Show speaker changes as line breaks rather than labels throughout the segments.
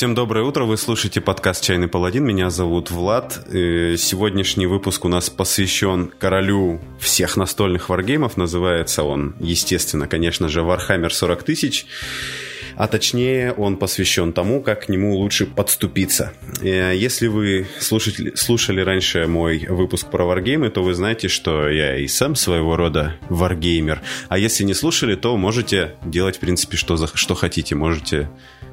Всем доброе утро, вы слушаете подкаст «Чайный паладин», меня зовут Влад. Э, сегодняшний выпуск у нас посвящен королю всех настольных варгеймов, называется он, естественно, конечно же, Warhammer 40 тысяч а точнее он посвящен тому, как к нему лучше подступиться. Э, если вы слушали, раньше мой выпуск про варгеймы, то вы знаете, что я и сам своего рода варгеймер. А если не слушали, то можете делать, в принципе, что, за, что хотите. Можете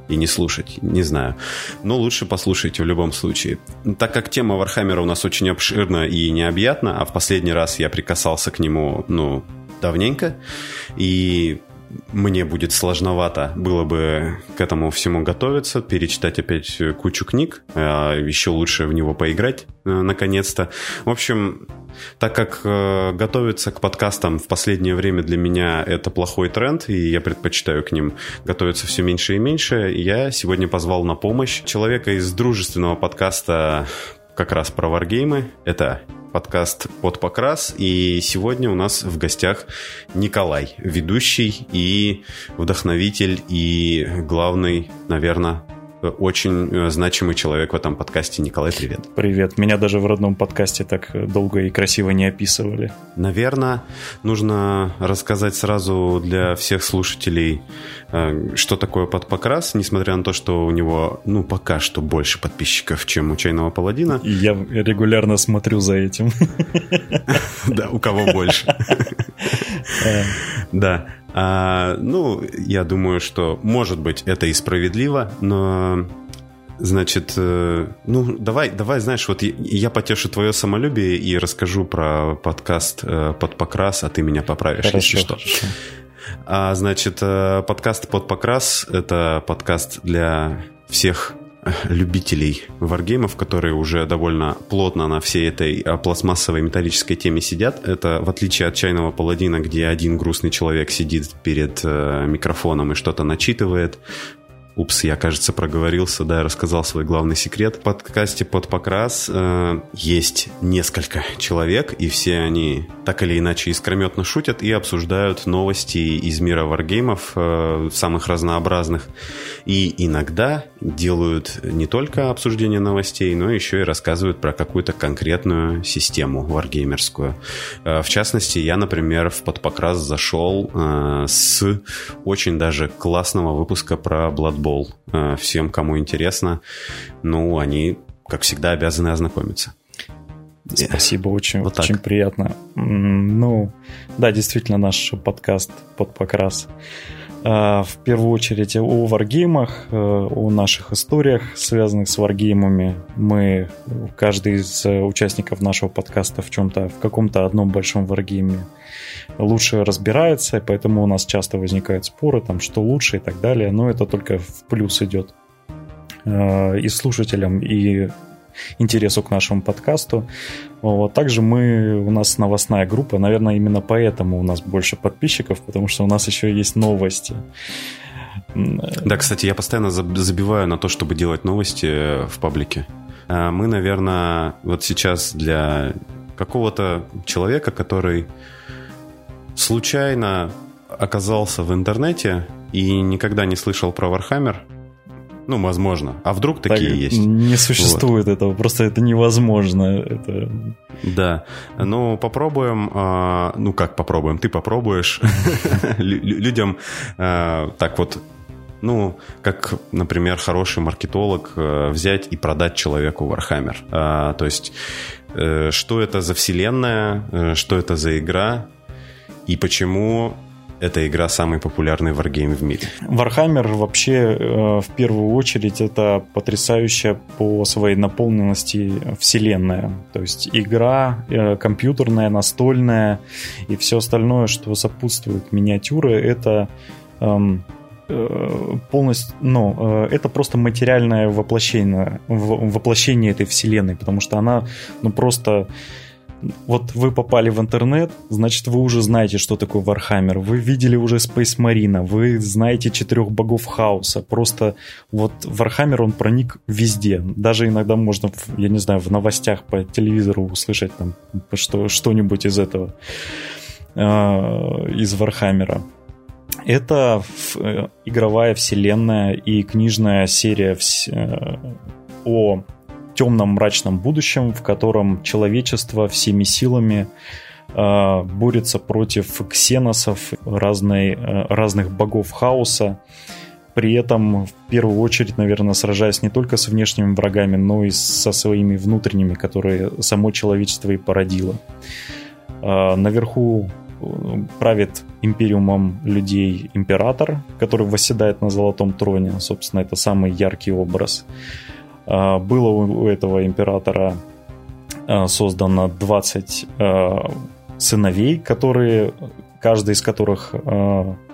и не слушать, не знаю. Но лучше послушайте в любом случае. Так как тема Вархаммера у нас очень обширна и необъятна, а в последний раз я прикасался к нему, ну, давненько, и мне будет сложновато было бы к этому всему готовиться, перечитать опять кучу книг, а еще лучше в него поиграть э, наконец-то. В общем, так как э, готовиться к подкастам в последнее время для меня это плохой тренд, и я предпочитаю к ним готовиться все меньше и меньше, я сегодня позвал на помощь человека из дружественного подкаста как раз про варгеймы. Это подкаст «Под покрас». И сегодня у нас в гостях Николай, ведущий и вдохновитель, и главный, наверное, очень э, значимый человек в этом подкасте. Николай, привет.
Привет. Меня даже в родном подкасте так долго и красиво не описывали.
Наверное, нужно рассказать сразу для всех слушателей, э, что такое подпокрас, несмотря на то, что у него, ну, пока что больше подписчиков, чем у Чайного Паладина.
И я регулярно смотрю за этим.
Да, у кого больше. Да. А, ну, я думаю, что, может быть, это и справедливо, но Значит, э, ну, давай, давай, знаешь, вот я потешу твое самолюбие и расскажу про подкаст э, «Под покрас», а ты меня поправишь, хорошо, если что. Хорошо. А, значит, э, подкаст «Под покрас» — это подкаст для всех любителей варгеймов, которые уже довольно плотно на всей этой а, пластмассовой металлической теме сидят. Это в отличие от чайного паладина, где один грустный человек сидит перед э, микрофоном и что-то начитывает, Упс, я, кажется, проговорился, да, рассказал свой главный секрет. В подкасте «Под покрас» э, есть несколько человек, и все они так или иначе искрометно шутят и обсуждают новости из мира варгеймов, э, самых разнообразных. И иногда делают не только обсуждение новостей, но еще и рассказывают про какую-то конкретную систему варгеймерскую. Э, в частности, я, например, в «Под покрас» зашел э, с очень даже классного выпуска про Bloodborne футбол. Э, всем, кому интересно, ну, они, как всегда, обязаны ознакомиться.
Спасибо, очень, вот очень приятно. Ну, да, действительно, наш подкаст под покрас. Э, в первую очередь о варгеймах, э, о наших историях, связанных с варгеймами. Мы, каждый из участников нашего подкаста в чем-то, в каком-то одном большом варгейме лучше разбирается, поэтому у нас часто возникают споры, там, что лучше и так далее, но это только в плюс идет э, и слушателям, и интересу к нашему подкасту. Вот. Также мы, у нас новостная группа, наверное, именно поэтому у нас больше подписчиков, потому что у нас еще есть новости.
Да, кстати, я постоянно забиваю на то, чтобы делать новости в паблике. Э, мы, наверное, вот сейчас для какого-то человека, который случайно оказался в интернете и никогда не слышал про Warhammer, ну, возможно. А вдруг такие так есть?
Не существует вот. этого, просто это невозможно. Это...
Да. Ну, попробуем. А, ну, как попробуем? Ты попробуешь. Людям а, так вот ну, как, например, хороший маркетолог э, взять и продать человеку Warhammer. А, то есть, э, что это за вселенная, э, что это за игра, и почему эта игра самый популярный варгейм в мире.
Warhammer вообще э, в первую очередь это потрясающая по своей наполненности вселенная. То есть игра э, компьютерная, настольная и все остальное, что сопутствует миниатюры, это эм, э, полностью, ну, это просто материальное воплощение, воплощение этой вселенной, потому что она, ну, просто вот вы попали в интернет, значит, вы уже знаете, что такое Warhammer. Вы видели уже Space Marine, вы знаете четырех богов хаоса. Просто вот Warhammer, он проник везде. Даже иногда можно, я не знаю, в новостях по телевизору услышать там что, что-нибудь из этого, э, из Warhammer. Это э, игровая вселенная и книжная серия э, о темном мрачном будущем, в котором человечество всеми силами э, борется против ксеносов, разной, разных богов хаоса, при этом в первую очередь, наверное, сражаясь не только с внешними врагами, но и со своими внутренними, которые само человечество и породило. Наверху правит империумом людей император, который восседает на золотом троне. Собственно, это самый яркий образ. А, было у этого императора а, создано 20 а, сыновей, которые каждый из которых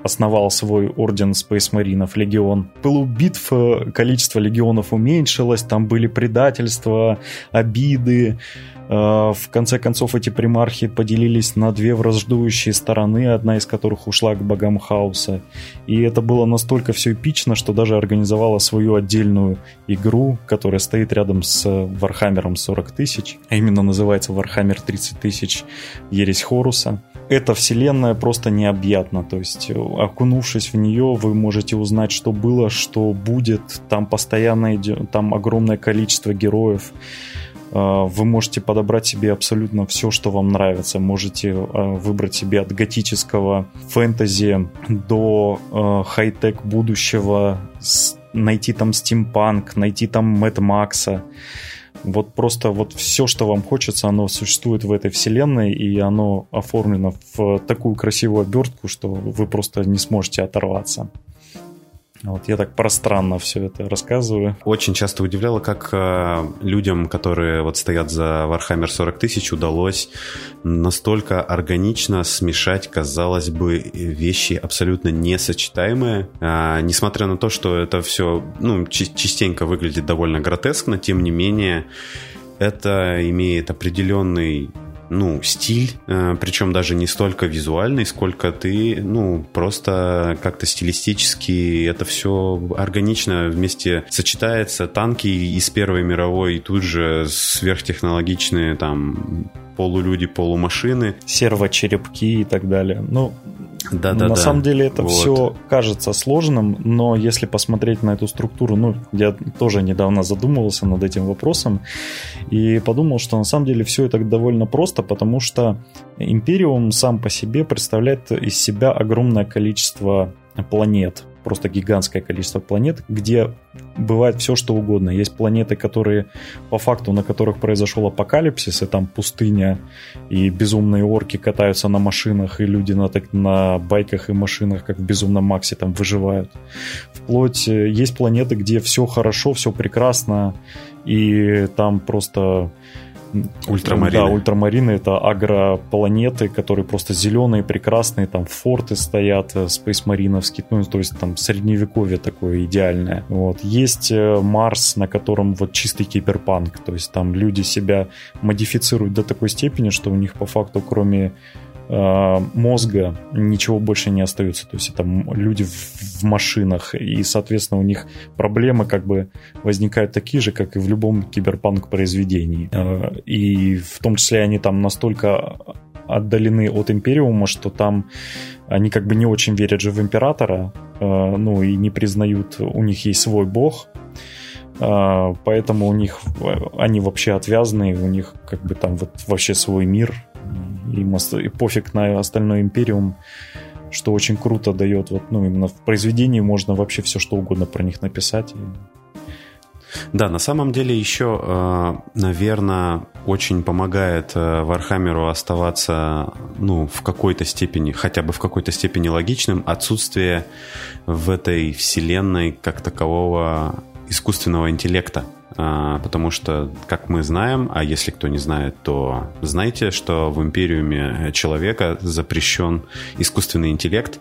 основал свой орден Space Маринов, легион. Пылу битв количество легионов уменьшилось, там были предательства, обиды, Э, в конце концов, эти примархи поделились на две враждующие стороны, одна из которых ушла к богам хаоса. И это было настолько все эпично, что даже организовала свою отдельную игру, которая стоит рядом с Вархаммером 40 тысяч, а именно называется Вархаммер 30 тысяч Ересь Хоруса. Эта вселенная просто необъятна, то есть окунувшись в нее, вы можете узнать, что было, что будет. Там постоянно идет, там огромное количество героев. А, вы можете подобрать себе абсолютно все, что вам нравится. Можете а, выбрать себе от готического фэнтези до хай-тек будущего, найти там стимпанк, найти там Мэд Макса. Вот просто вот все, что вам хочется, оно существует в этой вселенной, и оно оформлено в такую красивую обертку, что вы просто не сможете оторваться. Вот я так пространно все это рассказываю.
Очень часто удивляло, как э, людям, которые вот стоят за Warhammer 40 тысяч, удалось настолько органично смешать, казалось бы, вещи абсолютно несочетаемые. Э, несмотря на то, что это все ну, частенько выглядит довольно гротескно, тем не менее это имеет определенный ну, стиль, э, причем даже не столько визуальный, сколько ты, ну, просто как-то стилистически это все органично вместе сочетается. Танки из Первой мировой и тут же сверхтехнологичные там полулюди, полумашины.
Сервочерепки и так далее. Ну, да, да, На да. самом деле это вот. все кажется сложным, но если посмотреть на эту структуру, ну, я тоже недавно задумывался над этим вопросом и подумал, что на самом деле все это довольно просто, потому что Империум сам по себе представляет из себя огромное количество планет просто гигантское количество планет, где бывает все, что угодно. Есть планеты, которые по факту, на которых произошел апокалипсис, и там пустыня, и безумные орки катаются на машинах, и люди на, так, на байках и машинах, как в Безумном Максе, там выживают. Вплоть э, есть планеты, где все хорошо, все прекрасно, и там просто
Ультрамарины.
Да, ультрамарины это агропланеты, которые просто зеленые, прекрасные, там форты стоят, спейсмариновские, ну, то есть там средневековье такое идеальное. Вот. Есть э, Марс, на котором вот чистый киберпанк, то есть там люди себя модифицируют до такой степени, что у них по факту кроме Э, мозга ничего больше не остается. То есть это люди в машинах, и, соответственно, у них проблемы как бы возникают такие же, как и в любом киберпанк произведении. Э, и в том числе они там настолько отдалены от Империума, что там они как бы не очень верят же в Императора, э, ну и не признают, у них есть свой бог, поэтому у них они вообще отвязаны, у них как бы там вот вообще свой мир, им и пофиг на остальной Империум, что очень круто дает. Вот, ну, именно в произведении можно вообще все что угодно про них написать.
Да, на самом деле еще, э, наверное, очень помогает э, Вархаммеру оставаться, ну, в какой-то степени, хотя бы в какой-то степени логичным, отсутствие в этой вселенной как такового искусственного интеллекта. А, потому что, как мы знаем, а если кто не знает, то знайте, что в Империуме человека запрещен искусственный интеллект,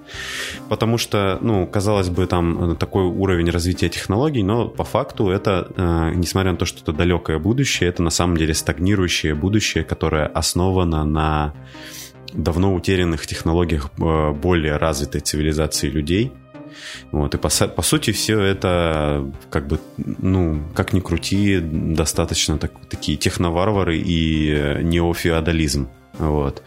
потому что, ну, казалось бы, там такой уровень развития технологий, но по факту это, а, несмотря на то, что это далекое будущее, это на самом деле стагнирующее будущее, которое основано на давно утерянных технологиях а, более развитой цивилизации людей, вот, и по, по сути все это, как бы, ну, как ни крути, достаточно так, такие техноварвары и неофеодализм. Вот.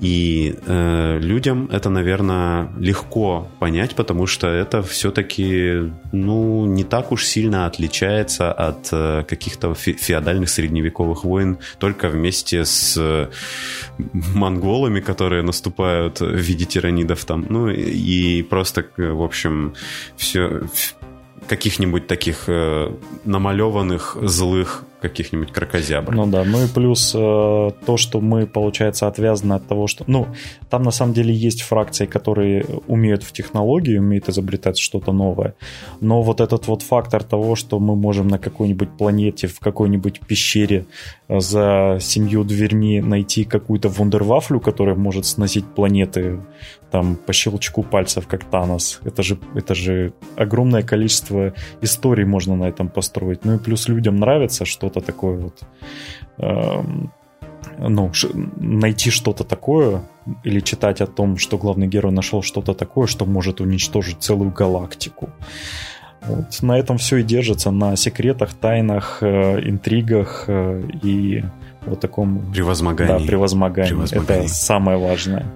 И э, людям это, наверное, легко понять, потому что это все-таки ну, не так уж сильно отличается от э, каких-то фе- феодальных средневековых войн, только вместе с э, монголами, которые наступают в виде тиранидов там. Ну и просто, в общем, все каких-нибудь таких э, намалеванных злых каких-нибудь крокозябр.
Ну да, ну и плюс э, то, что мы, получается, отвязаны от того, что... Ну, там на самом деле есть фракции, которые умеют в технологии, умеют изобретать что-то новое. Но вот этот вот фактор того, что мы можем на какой-нибудь планете, в какой-нибудь пещере за семью дверьми найти какую-то вундервафлю, которая может сносить планеты там по щелчку пальцев, как Танос. Это же, это же огромное количество историй можно на этом построить. Ну и плюс людям нравится что-то такое вот... Эм, ну, найти что-то такое или читать о том, что главный герой нашел что-то такое, что может уничтожить целую галактику. Вот. На этом все и держится, на секретах, тайнах, э, интригах э, и вот таком...
Превозмогании.
Да, превозмогании. превозмогании. Это самое важное.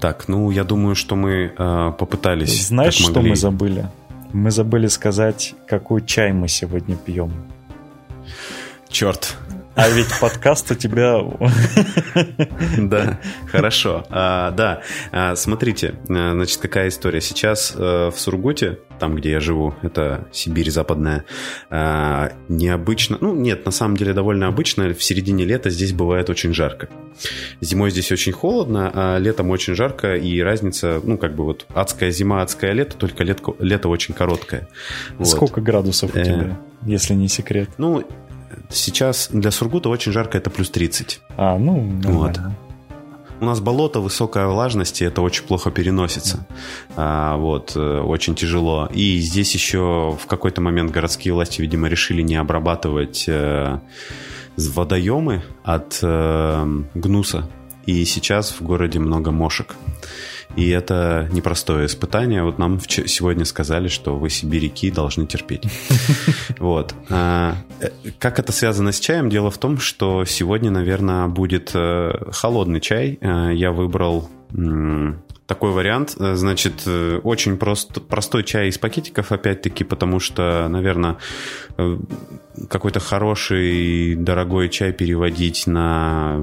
Так, ну, я думаю, что мы э, попытались.
Знаешь, что мы забыли? Мы забыли сказать, какой чай мы сегодня пьем.
Черт.
А ведь подкаст у тебя...
Да, хорошо. А, да, а, смотрите, а, значит, какая история. Сейчас а, в Сургуте, там, где я живу, это Сибирь западная, а, необычно... Ну, нет, на самом деле довольно обычно. В середине лета здесь бывает очень жарко. Зимой здесь очень холодно, а летом очень жарко, и разница, ну, как бы вот адская зима, адское лето, только лето, лето очень короткое.
Сколько вот. градусов у э, тебя, если не секрет?
Ну, Сейчас для Сургута очень жарко, это плюс 30.
А, ну,
Вот. У нас болото, высокая влажность, и это очень плохо переносится. А, вот, э, очень тяжело. И здесь еще в какой-то момент городские власти, видимо, решили не обрабатывать э, водоемы от э, гнуса. И сейчас в городе много мошек. И это непростое испытание. Вот нам сегодня сказали, что вы сибиряки должны терпеть. Вот. А, э, как это связано с чаем? Дело в том, что сегодня, наверное, будет э, холодный чай. Э, я выбрал такой вариант. Значит, очень прост, простой чай из пакетиков, опять-таки, потому что, наверное, какой-то хороший, дорогой чай переводить на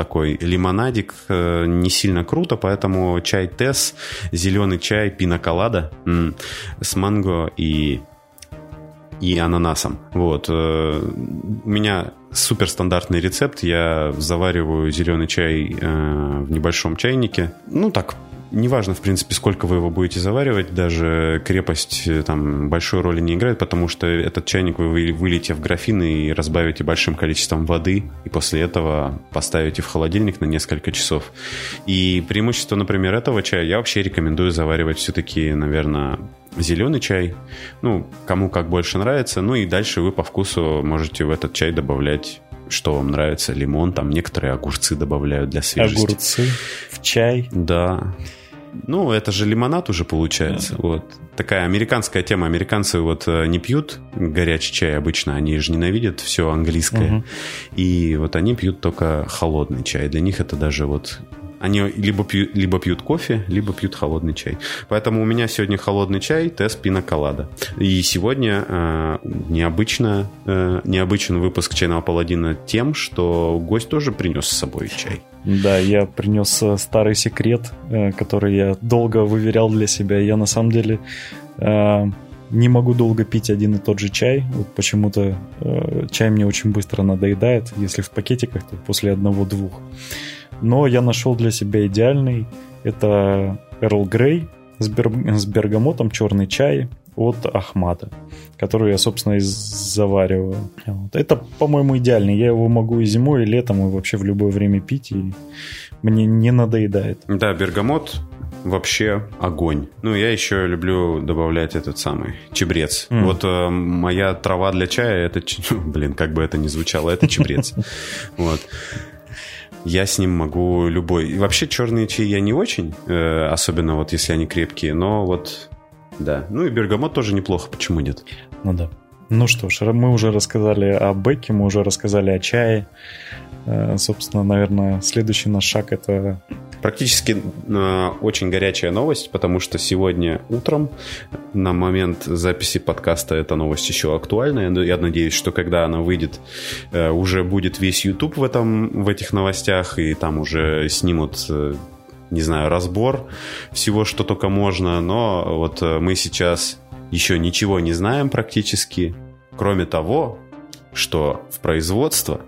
такой лимонадик, э, не сильно круто, поэтому чай Тесс, зеленый чай, пиноколада с манго и и ананасом. Вот. Э, у меня суперстандартный рецепт. Я завариваю зеленый чай э, в небольшом чайнике. Ну, так, неважно, в принципе, сколько вы его будете заваривать, даже крепость э, там большой роли не играет, потому что этот чайник вы выльете в графин и разбавите большим количеством воды, и после этого поставите в холодильник на несколько часов. И преимущество, например, этого чая я вообще рекомендую заваривать все-таки, наверное, зеленый чай, ну, кому как больше нравится, ну и дальше вы по вкусу можете в этот чай добавлять что вам нравится, лимон, там некоторые огурцы добавляют для свежести.
Огурцы в чай?
Да. Ну, это же лимонад уже получается. Да. Вот. Такая американская тема. Американцы вот э, не пьют горячий чай обычно, они же ненавидят все английское. Угу. И вот они пьют только холодный чай. Для них это даже вот они либо пьют, либо пьют кофе, либо пьют холодный чай. Поэтому у меня сегодня холодный чай, тест пина колада. И сегодня э, необычно, э, необычен выпуск чайного паладина тем, что гость тоже принес с собой чай.
Да, я принес э, старый секрет, э, который я долго выверял для себя. Я на самом деле э, не могу долго пить один и тот же чай. Вот почему-то э, чай мне очень быстро надоедает. Если в пакетиках, то после одного-двух. Но я нашел для себя идеальный. Это Эрл Грей с, бер... с бергамотом, черный чай от Ахмата, который я, собственно, и завариваю. Вот. Это, по-моему, идеальный. Я его могу и зимой, и летом, и вообще в любое время пить, и мне не надоедает.
Да, бергамот вообще огонь. Ну, я еще люблю добавлять этот самый чебрец. Mm. Вот э, моя трава для чая, это, блин, как бы это ни звучало, это чебрец. Вот я с ним могу любой. И вообще черные чаи я не очень, э, особенно вот если они крепкие, но вот да. Ну и бергамот тоже неплохо, почему нет?
Ну да. Ну что ж, мы уже рассказали о Беке, мы уже рассказали о чае. Э, собственно, наверное, следующий наш шаг это
Практически э, очень горячая новость, потому что сегодня утром, на момент записи подкаста, эта новость еще актуальна. Я надеюсь, что когда она выйдет, э, уже будет весь YouTube в, этом, в этих новостях, и там уже снимут э, не знаю, разбор всего, что только можно. Но вот э, мы сейчас еще ничего не знаем практически, кроме того, что в производство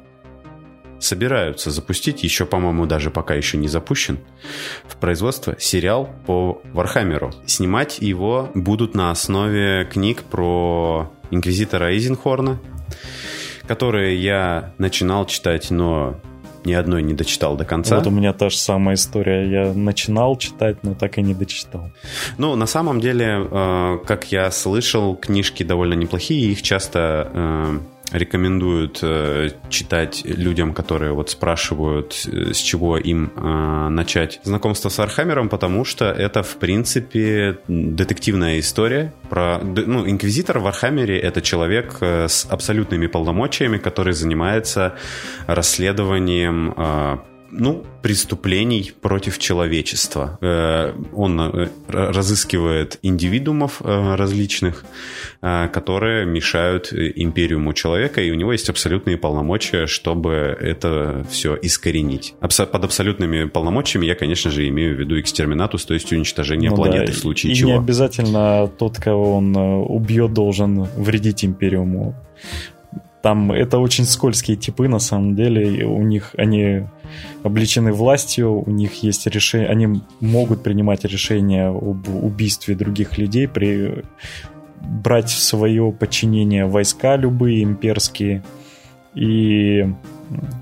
собираются запустить, еще, по-моему, даже пока еще не запущен, в производство сериал по Вархаммеру. Снимать его будут на основе книг про Инквизитора Эйзенхорна, которые я начинал читать, но ни одной не дочитал до конца.
Вот у меня та же самая история. Я начинал читать, но так и не дочитал.
Ну, на самом деле, э, как я слышал, книжки довольно неплохие. Их часто э, рекомендуют э, читать людям, которые вот спрашивают, э, с чего им э, начать знакомство с Архамером, потому что это, в принципе, детективная история про... Ну, инквизитор в Архамере — это человек э, с абсолютными полномочиями, который занимается расследованием э, ну, преступлений против человечества. Э, он э, разыскивает индивидуумов э, различных, которые мешают империуму человека, и у него есть абсолютные полномочия, чтобы это все искоренить. Под абсолютными полномочиями я, конечно же, имею в виду экстерминатус, то есть уничтожение ну, планеты да, в случае
и
чего.
И не обязательно тот, кого он убьет, должен вредить империуму. Там это очень скользкие типы, на самом деле. У них они обличены властью, у них есть решение, они могут принимать решения об убийстве других людей, при брать в свое подчинение войска любые имперские. И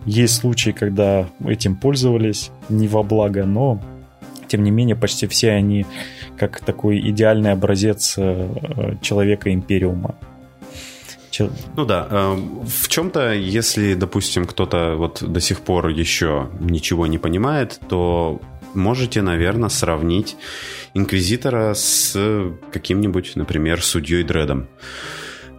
есть случаи, когда этим пользовались не во благо, но тем не менее почти все они как такой идеальный образец э, человека империума.
Ну да, э, в чем-то, если, допустим, кто-то вот до сих пор еще ничего не понимает, то можете, наверное, сравнить Инквизитора с каким-нибудь, например, судьей Дредом.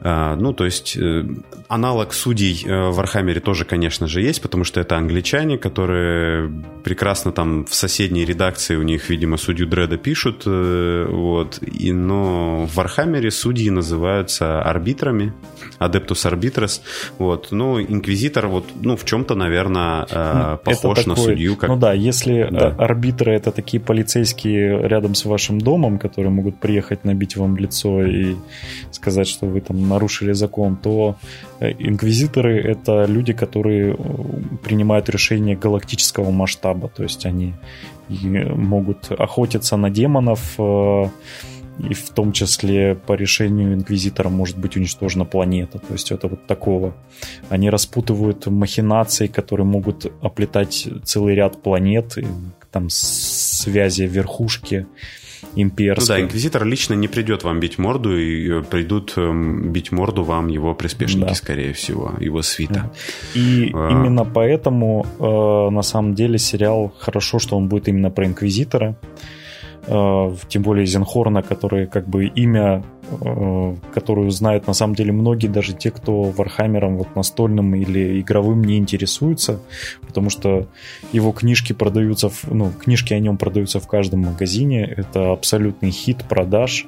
А, ну, то есть э, аналог судей э, в Вархаммере тоже, конечно же, есть, потому что это англичане, которые прекрасно там в соседней редакции у них, видимо, судью Дреда пишут, э, вот, и, но в Вархаммере судьи называются арбитрами, адептус арбитрес, вот, ну, инквизитор вот, ну, в чем-то, наверное, ну, похож такой, на судью.
Как... Ну да, если да. арбитры это такие полицейские рядом с вашим домом, которые могут приехать набить вам лицо и сказать, что вы там нарушили закон, то э, инквизиторы — это люди, которые э, принимают решения галактического масштаба, то есть они могут охотиться на демонов, э, и в том числе по решению инквизитора может быть уничтожена планета. То есть это вот такого. Они распутывают махинации, которые могут оплетать целый ряд планет, там связи верхушки имперской.
Ну да, инквизитор лично не придет вам бить морду, и э, придут эм, бить морду вам его приспешники, да. скорее всего, его свита.
И а... именно поэтому, э, на самом деле, сериал хорошо, что он будет именно про инквизитора. Э, тем более Эйзенхорна, который как бы имя, э, которую знают на самом деле многие, даже те, кто Вархаммером вот настольным или игровым не интересуются, потому что его книжки продаются, в, ну, книжки о нем продаются в каждом магазине, это абсолютный хит продаж,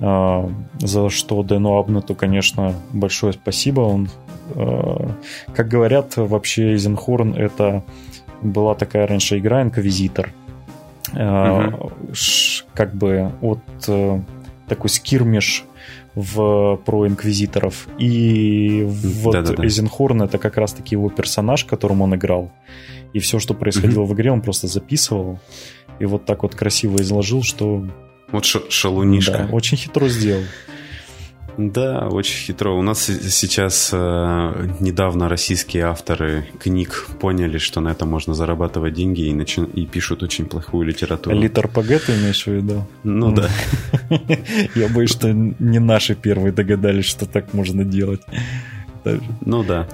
э, за что Дэну Абнету, конечно, большое спасибо. Он, как говорят, вообще Эйзенхорн это была такая раньше игра Инквизитор – угу. как бы от э, такой скирмиш в, про инквизиторов. И вот Да-да-да. Эйзенхорн это как раз-таки его персонаж, которым он играл. И все, что происходило угу. в игре, он просто записывал. И вот так вот красиво изложил, что...
Вот шалунишка.
Да, очень хитро сделал.
Да, очень хитро. У нас сейчас э, недавно российские авторы книг поняли, что на этом можно зарабатывать деньги и, начи... и пишут очень плохую литературу.
Литр ПГ ты имеешь в виду?
Ну да.
Я боюсь, что не наши первые догадались, что так можно делать.
Ну да.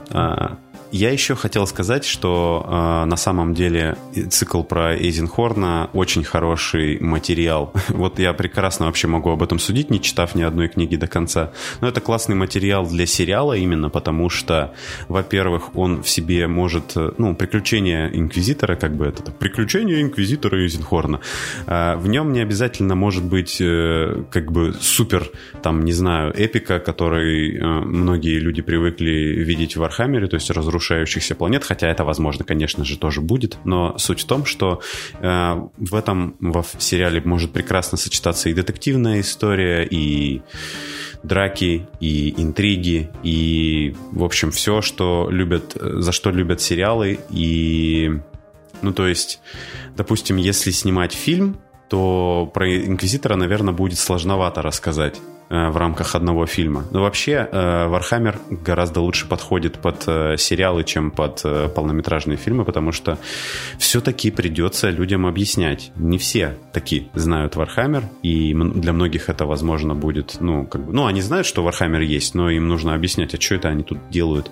Я еще хотел сказать, что э, на самом деле цикл про Эйзенхорна очень хороший материал. вот я прекрасно вообще могу об этом судить, не читав ни одной книги до конца. Но это классный материал для сериала именно потому, что, во-первых, он в себе может, э, ну, приключения инквизитора, как бы это, приключения инквизитора Эйзенхорна. Э, в нем не обязательно может быть э, как бы супер, там, не знаю, эпика, который э, многие люди привыкли видеть в Вархаммере, то есть разрушающихся планет, хотя это, возможно, конечно же, тоже будет, но суть в том, что э, в этом в сериале может прекрасно сочетаться и детективная история, и драки, и интриги, и, в общем, все, что любят, за что любят сериалы, и, ну, то есть, допустим, если снимать фильм, то про Инквизитора, наверное, будет сложновато рассказать. Э, в рамках одного фильма. Но вообще Вархаммер гораздо лучше подходит под э, сериалы, чем под э, полнометражные фильмы, потому что все-таки придется людям объяснять. Не все такие знают Вархаммер, и для многих это, возможно, будет, ну, как бы, ну, они знают, что Вархаммер есть, но им нужно объяснять, а что это они тут делают,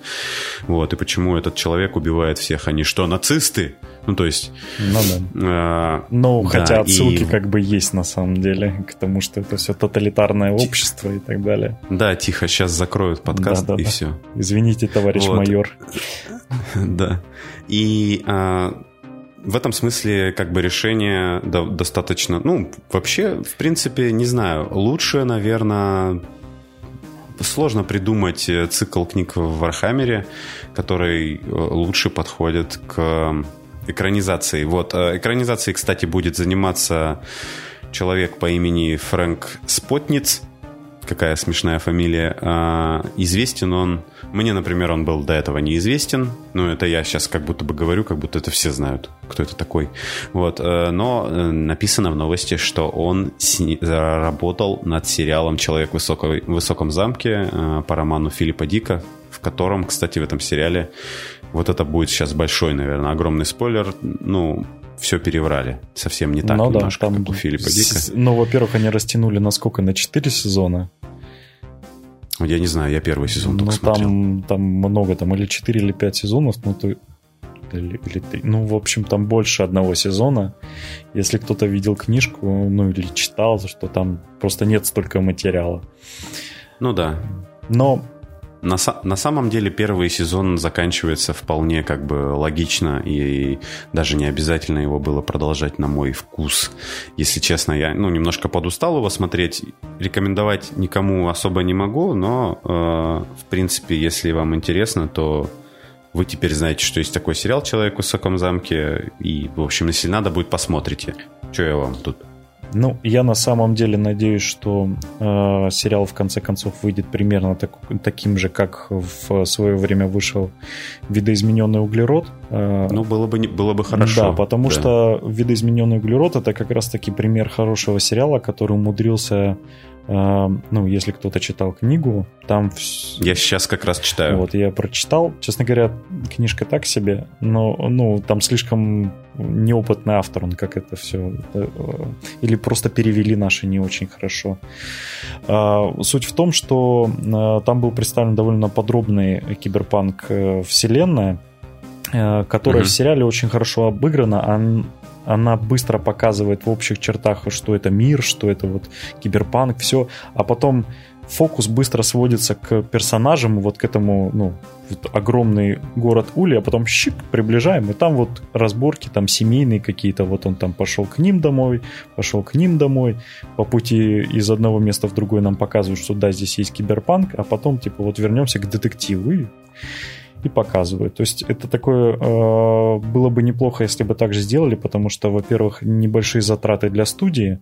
вот, и почему этот человек убивает всех, они что, нацисты? Ну, то есть...
Ну, да. Э, ну, да, хотя отсылки и... как бы есть на самом деле к тому, что это все тоталитарное общество и так далее.
Да, тихо, сейчас закроют подкаст да, да, и да. все.
Извините, товарищ вот. майор.
Да. И а, в этом смысле как бы решение достаточно... Ну, вообще, в принципе, не знаю, лучше, наверное... Сложно придумать э, цикл книг в Вархаммере, который э, лучше подходит к экранизацией. Вот, э, экранизацией, кстати, будет заниматься человек по имени Фрэнк Спотниц. Какая смешная фамилия. А, известен он... Мне, например, он был до этого неизвестен. Ну, это я сейчас как будто бы говорю, как будто это все знают, кто это такой. Вот. Э, но э, написано в новости, что он работал над сериалом «Человек в высоком замке» по роману Филиппа Дика, в котором, кстати, в этом сериале вот это будет сейчас большой, наверное, огромный спойлер. Ну, все переврали. Совсем не так ну, немножко, да, там, как у Филиппа Дика.
Ну, во-первых, они растянули на сколько? На 4 сезона?
Я не знаю, я первый сезон только
ну,
смотрел.
Там, там много, там или 4, или 5 сезонов, ну, то, или, или 3. Ну, в общем, там больше одного сезона. Если кто-то видел книжку, ну, или читал, что там просто нет столько материала.
Ну, да.
Но
на, на самом деле первый сезон заканчивается вполне как бы логично, и даже не обязательно его было продолжать на мой вкус. Если честно, я ну, немножко подустал его смотреть. Рекомендовать никому особо не могу, но э, в принципе, если вам интересно, то вы теперь знаете, что есть такой сериал «Человек в высоком замке», и, в общем, если надо будет, посмотрите. Что я вам тут
ну, я на самом деле надеюсь, что э, сериал в конце концов выйдет примерно так, таким же, как в свое время вышел видоизмененный углерод.
Э, ну, было бы, было бы хорошо.
Да, потому да. что видоизмененный углерод это как раз-таки пример хорошего сериала, который умудрился ну, если кто-то читал книгу, там...
Я сейчас как раз читаю.
Вот, я прочитал. Честно говоря, книжка так себе, но, ну, там слишком неопытный автор, он как это все... Э, или просто перевели наши не очень хорошо. А, суть в том, что а, там был представлен довольно подробный киберпанк э, вселенная, э, которая mm-hmm. в сериале очень хорошо обыграна она быстро показывает в общих чертах, что это мир, что это вот киберпанк, все, а потом фокус быстро сводится к персонажам, вот к этому, ну, вот огромный город Ули, а потом щик, приближаем, и там вот разборки там семейные какие-то, вот он там пошел к ним домой, пошел к ним домой, по пути из одного места в другое нам показывают, что да, здесь есть киберпанк, а потом, типа, вот вернемся к детективу, и и показывают. То есть это такое э, было бы неплохо, если бы так же сделали, потому что, во-первых, небольшие затраты для студии.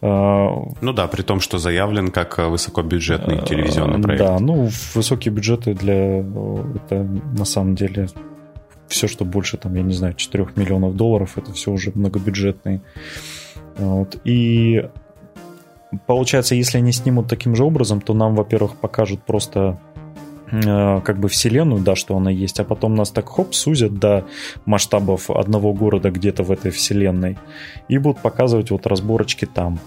Э, ну да, при том, что заявлен как высокобюджетный э, телевизионный проект.
Да, ну высокие бюджеты для это на самом деле все, что больше, там, я не знаю, 4 миллионов долларов, это все уже многобюджетные. Вот. И получается, если они снимут таким же образом, то нам, во-первых, покажут просто Э, как бы вселенную, да, что она есть, а потом нас так хоп сузят до масштабов одного города где-то в этой вселенной и будут показывать вот разборочки там.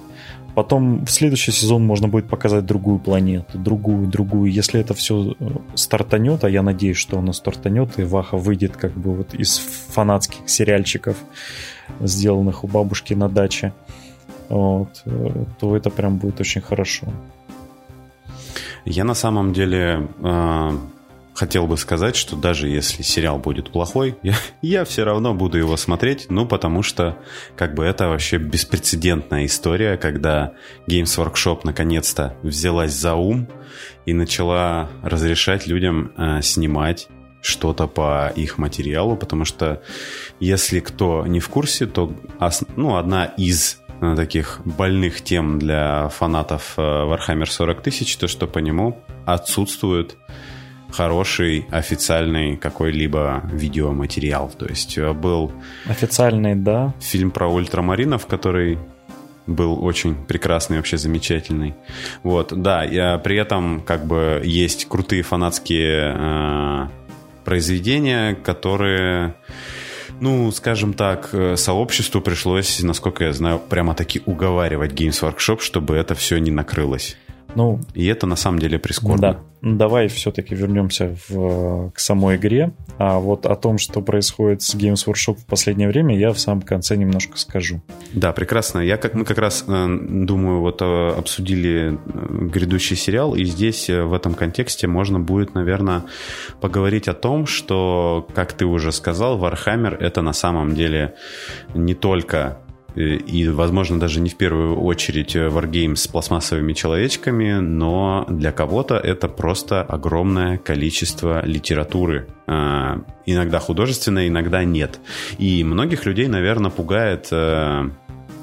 Потом в следующий сезон можно будет показать другую планету, другую, другую. Если это все э, стартанет, а я надеюсь, что оно стартанет, и Ваха выйдет как бы вот из фанатских сериальчиков, сделанных у бабушки на даче, вот, э, то это прям будет очень хорошо.
Я на самом деле э, хотел бы сказать, что даже если сериал будет плохой, я, я все равно буду его смотреть, ну, потому что, как бы, это вообще беспрецедентная история, когда Games Workshop наконец-то взялась за ум и начала разрешать людям э, снимать что-то по их материалу, потому что если кто не в курсе, то ну, одна из таких больных тем для фанатов э, Warhammer 40 тысяч, то что по нему отсутствует хороший официальный какой-либо видеоматериал. То есть э, был...
Официальный, да.
Фильм про ультрамаринов, который был очень прекрасный, вообще замечательный. Вот, да, я, при этом как бы есть крутые фанатские э, произведения, которые ну, скажем так, э, сообществу пришлось, насколько я знаю, прямо таки уговаривать Games Workshop, чтобы это все не накрылось. Ну, и это на самом деле прискорбно.
Да. Давай все-таки вернемся в, к самой игре. А вот о том, что происходит с Games Workshop в последнее время, я в самом конце немножко скажу.
Да, прекрасно. Я как мы как раз э, думаю, вот э, обсудили э, грядущий сериал, и здесь в этом контексте можно будет, наверное, поговорить о том, что, как ты уже сказал, Warhammer это на самом деле не только и, возможно, даже не в первую очередь Wargame с пластмассовыми человечками, но для кого-то это просто огромное количество литературы. А, иногда художественной, иногда нет. И многих людей, наверное, пугает э,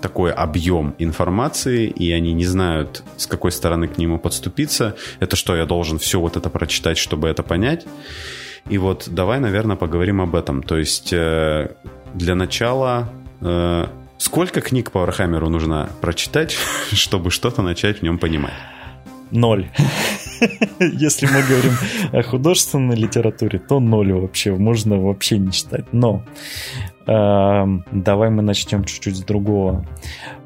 такой объем информации, и они не знают, с какой стороны к нему подступиться. Это что, я должен все вот это прочитать, чтобы это понять? И вот давай, наверное, поговорим об этом. То есть э, для начала э, Сколько книг по Вархаммеру нужно прочитать, чтобы что-то начать в нем понимать?
Ноль. Если мы говорим о художественной литературе, то ноль вообще. Можно вообще не читать. Но давай мы начнем чуть-чуть с другого.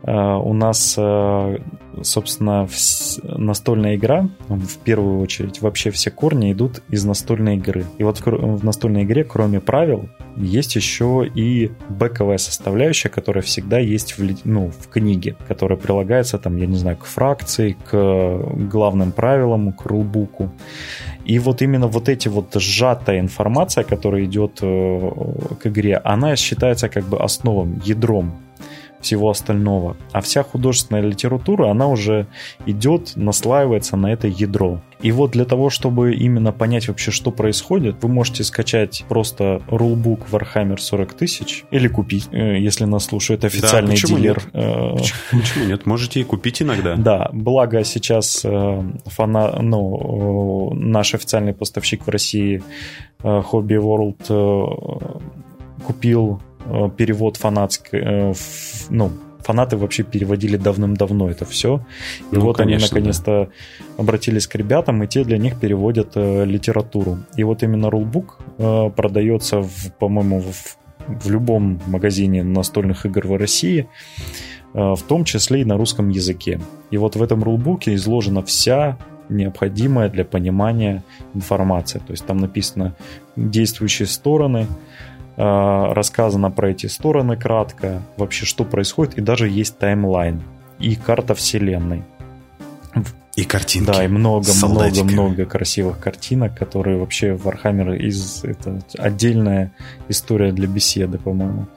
Э, у нас, э, собственно, настольная игра, в первую очередь, вообще все корни идут из настольной игры. И вот в настольной игре, кроме правил, есть еще и бэковая составляющая, которая всегда есть в, ну, в книге, которая прилагается, там, я не знаю, к фракции, к главным правилам, к рулбуку. И вот именно вот эти вот сжатая информация, которая идет э, к игре, она считается как бы основом, ядром всего остального. А вся художественная литература, она уже идет, наслаивается на это ядро. И вот для того, чтобы именно понять вообще, что происходит, вы можете скачать просто рулбук Warhammer 40 тысяч или купить, э, если нас слушает официальный да, дилер.
Нет? Э, почему, почему нет? Можете и купить иногда.
Да, благо сейчас э, фана, ну, наш официальный поставщик в России Hobby World купил Э, перевод фанатский, э, ну, фанаты вообще переводили давным-давно это все. И ну, вот конечно, они наконец-то да. обратились к ребятам, и те для них переводят э, литературу. И вот именно рулбук э, продается, в, по-моему, в, в любом магазине настольных игр в России, э, в том числе и на русском языке. И вот в этом рулбуке изложена вся необходимая для понимания информация. То есть там написано действующие стороны, Э, рассказано про эти стороны кратко, вообще что происходит, и даже есть таймлайн и карта вселенной.
И картинки.
Да, и много-много-много красивых картинок, которые вообще Warhammer из... Это отдельная история для беседы, по-моему.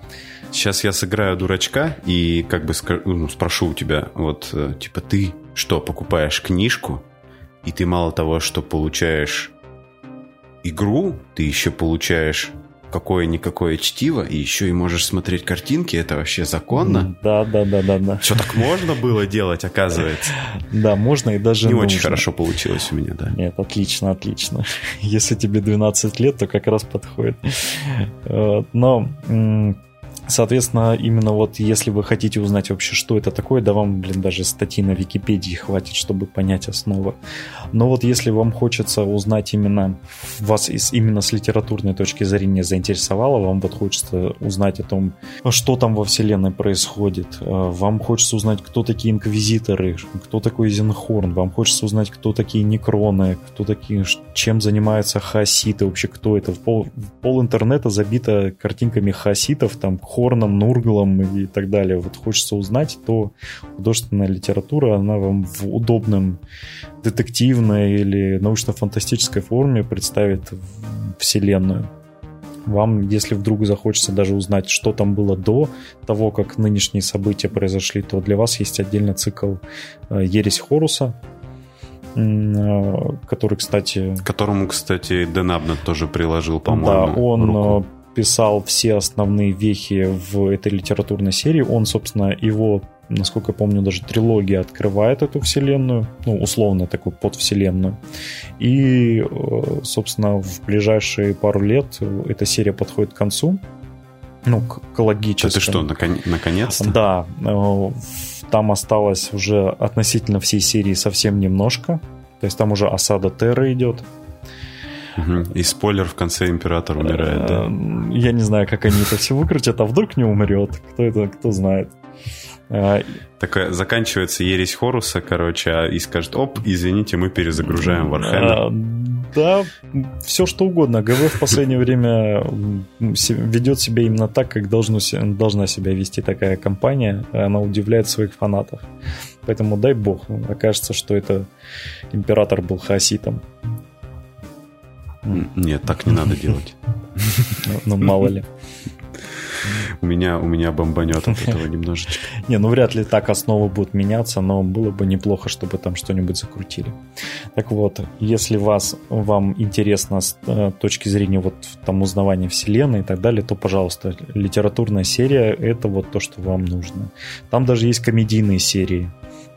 Сейчас я сыграю дурачка и как бы ну, спрошу у тебя, вот, э, типа, ты что, покупаешь книжку, и ты мало того, что получаешь игру, ты еще получаешь какое-никакое чтиво, и еще и можешь смотреть картинки, это вообще законно?
Да, да, да, да, да.
Что так можно было делать, оказывается?
Да, можно и даже
Не нужно. очень хорошо получилось у меня, да.
Нет, отлично, отлично. Если тебе 12 лет, то как раз подходит. Э, но Соответственно, именно вот если вы хотите узнать вообще, что это такое, да вам, блин, даже статьи на Википедии хватит, чтобы понять основы. Но вот если вам хочется узнать именно, вас из, именно с литературной точки зрения заинтересовало, вам вот хочется узнать о том, что там во вселенной происходит, э, вам хочется узнать, кто такие инквизиторы, кто такой Зенхорн, вам хочется узнать, кто такие некроны, кто такие, чем занимаются хаоситы, вообще кто это. Пол, пол интернета забито картинками хаоситов, там, Хорном, Нургалом и так далее, вот хочется узнать, то художественная литература, она вам в удобном детективной или научно-фантастической форме представит вселенную. Вам, если вдруг захочется даже узнать, что там было до того, как нынешние события произошли, то для вас есть отдельный цикл э, «Ересь Хоруса», э, который, кстати...
Которому, кстати, Дэн Абнет тоже приложил, по-моему, Да,
он
руку.
Писал все основные вехи в этой литературной серии. Он, собственно, его, насколько я помню, даже трилогия открывает эту вселенную, ну, условно такую подвселенную. И, э, собственно, в ближайшие пару лет эта серия подходит к концу. Ну, к, логическому.
Это что, након- наконец-то?
Да. Э, там осталось уже относительно всей серии совсем немножко. То есть там уже осада Терры идет.
И спойлер в конце император умирает, да?
Э, я не знаю, как они это все выкрутят, а вдруг не умрет. Кто это, кто знает.
Э, Такая заканчивается ересь Хоруса, короче, а и скажет, оп, извините, мы перезагружаем.
Э, да, все что угодно. ГВ в последнее время ведет себя именно так, как должно, должна себя вести такая компания. Она удивляет своих фанатов. Поэтому дай бог, окажется, что это император был хаоситом.
Нет, так не надо делать.
Ну, мало ли.
У меня, у меня бомбанет от этого немножечко.
Не, ну вряд ли так основы будут меняться, но было бы неплохо, чтобы там что-нибудь закрутили. Так вот, если вас, вам интересно с э, точки зрения вот там узнавания вселенной и так далее, то, пожалуйста, литературная серия — это вот то, что вам нужно. Там даже есть комедийные серии.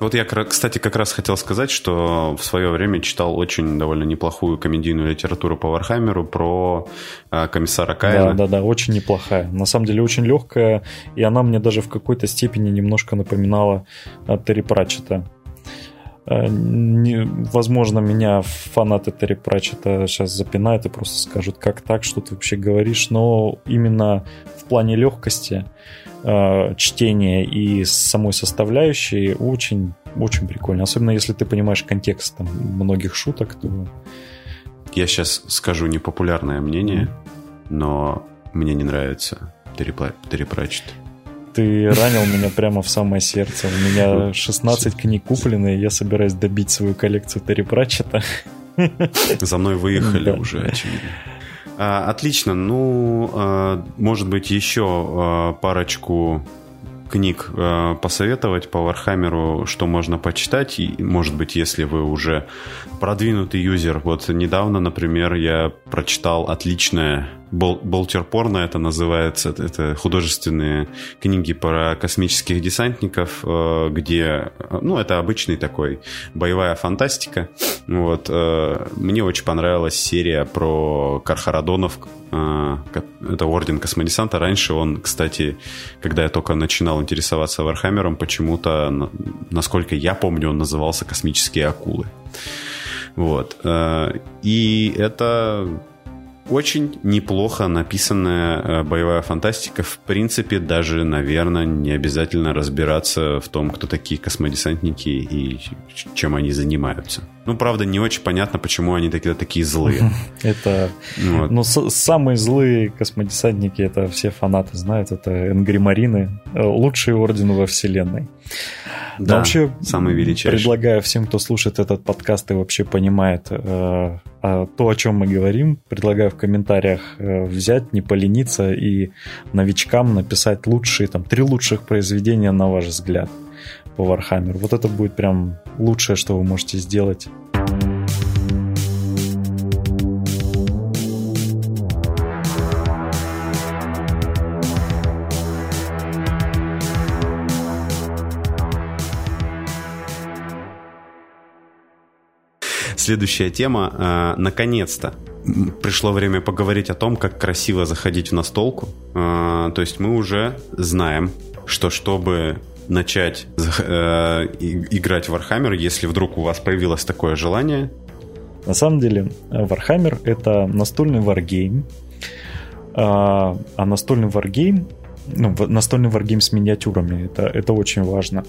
Вот я, кстати, как раз хотел сказать, что в свое время читал очень довольно неплохую комедийную литературу по Вархаммеру про э, комиссара Каина.
Да, да, да, очень неплохая. На самом деле очень легкая, и она мне даже в какой-то степени немножко напоминала э, Терри Пратчета. Э, не, возможно, меня фанаты Терри Пратчета сейчас запинают и просто скажут, как так, что ты вообще говоришь, но именно в плане легкости э, чтения и самой составляющей очень, очень прикольно. Особенно если ты понимаешь контекст там, многих шуток, то...
Я сейчас скажу непопулярное мнение, но мне не нравится Терри Пратчет.
Ты ранил меня прямо в самое сердце. У меня 16 книг куплены, и я собираюсь добить свою коллекцию Терри Пратчета.
За мной выехали уже, очевидно. А, отлично. Ну, а, может быть, еще а, парочку книг посоветовать по Вархаммеру, что можно почитать. И, может быть, если вы уже продвинутый юзер. Вот недавно, например, я прочитал отличное Болтер порно это называется. Это художественные книги про космических десантников, э, где, ну, это обычный такой боевая фантастика. Вот. Э, мне очень понравилась серия про Кархарадонов. Э, это Орден Космодесанта. Раньше он, кстати, когда я только начинал интересоваться Вархаммером, почему-то, насколько я помню, он назывался «Космические акулы». Вот. И это очень неплохо написанная э, боевая фантастика. В принципе, даже, наверное, не обязательно разбираться в том, кто такие космодесантники и чем они занимаются. Ну, правда, не очень понятно, почему они такие, такие злые.
Это... Вот. Ну, самые злые космодесантники, это все фанаты знают, это энгримарины, э, лучшие ордены во вселенной.
Да, вообще, самый величайший.
Предлагаю всем, кто слушает этот подкаст и вообще понимает э, то, о чем мы говорим, предлагаю в комментариях э, взять, не полениться и новичкам написать лучшие, там, три лучших произведения, на ваш взгляд, по Warhammer. Вот это будет прям лучшее, что вы можете сделать.
Следующая тема. Э, наконец-то пришло время поговорить о том, как красиво заходить в настолку. А, то есть мы уже знаем, что чтобы начать э, играть в Warhammer, если вдруг у вас появилось такое желание?
На самом деле, Warhammer — это настольный варгейм, а, настольный варгейм, ну, настольный варгейм с миниатюрами, это, это очень важно.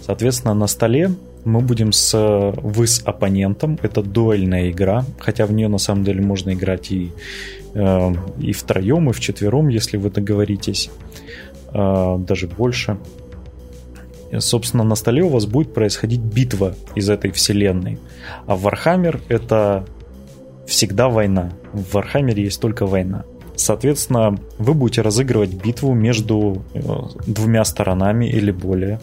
Соответственно, на столе мы будем с вы с оппонентом. Это дуэльная игра, хотя в нее на самом деле можно играть и, э, и втроем, и вчетвером, если вы договоритесь. Э, даже больше. Собственно, на столе у вас будет происходить битва из этой вселенной. А в Warhammer это всегда война. В Warhammer есть только война. Соответственно, вы будете разыгрывать битву между э, двумя сторонами или более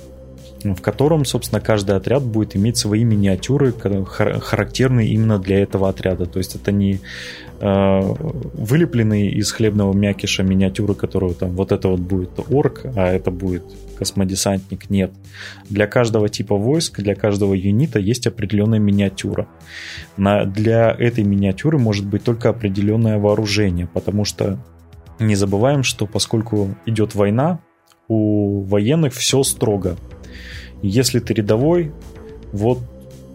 в котором, собственно, каждый отряд будет иметь свои миниатюры, характерные именно для этого отряда. То есть это не э, вылепленные из хлебного мякиша миниатюры, которые там вот это вот будет орк, а это будет космодесантник. Нет. Для каждого типа войск, для каждого юнита есть определенная миниатюра. На, для этой миниатюры может быть только определенное вооружение, потому что не забываем, что поскольку идет война, у военных все строго. Если ты рядовой, вот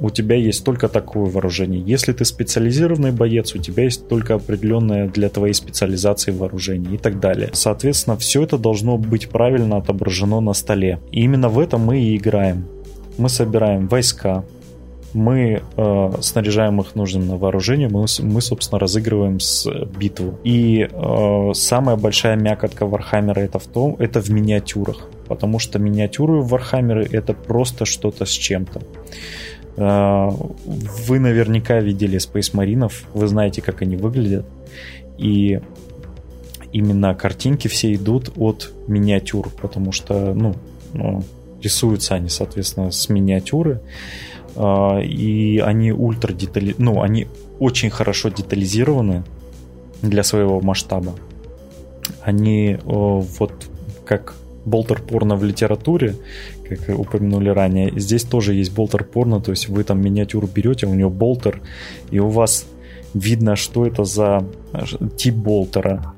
у тебя есть только такое вооружение. Если ты специализированный боец, у тебя есть только определенное для твоей специализации вооружение и так далее. Соответственно, все это должно быть правильно отображено на столе. И именно в этом мы и играем. Мы собираем войска, мы э, снаряжаем их нужным вооружением, мы, мы, собственно, разыгрываем с битву. И э, самая большая мякотка Вархаммера это в том, это в миниатюрах потому что миниатюры в Warhammer это просто что-то с чем-то. А, вы наверняка видели Space Marines, вы знаете, как они выглядят. И именно картинки все идут от миниатюр, потому что, ну, ну рисуются они, соответственно, с миниатюры. И они ультра детали... ну, они очень хорошо детализированы для своего масштаба. Они вот как болтер порно в литературе, как упомянули ранее. Здесь тоже есть болтер порно, то есть вы там миниатюру берете, у него болтер, и у вас видно, что это за тип болтера.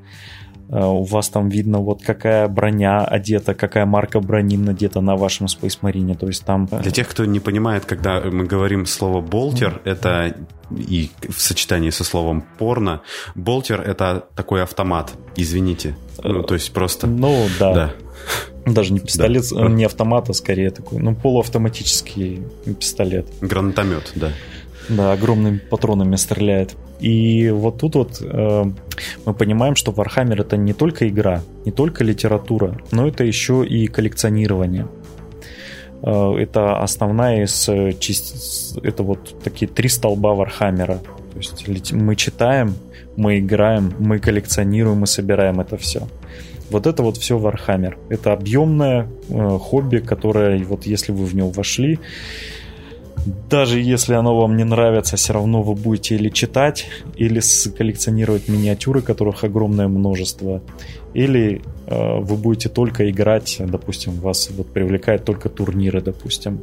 А, у вас там видно, вот какая броня одета, какая марка брони надета на вашем Space Marine. То есть там...
Для тех, кто не понимает, когда мы говорим слово болтер, mm. это и в сочетании со словом порно, болтер это такой автомат, извините. Ну, то есть просто...
Ну, да. да. Даже не пистолет, да. не автомат, а скорее такой, ну, полуавтоматический пистолет.
Гранатомет, да.
Да, огромными патронами стреляет. И вот тут вот э, мы понимаем, что Warhammer это не только игра, не только литература, но это еще и коллекционирование. Э, это основная из э, это вот такие три столба Вархаммера. То есть мы читаем, мы играем, мы коллекционируем, мы собираем это все. Вот это вот все Warhammer. Это объемное э, хобби, которое, вот если вы в него вошли, даже если оно вам не нравится, все равно вы будете или читать, или коллекционировать миниатюры, которых огромное множество, или э, вы будете только играть, допустим, вас вот привлекают только турниры, допустим.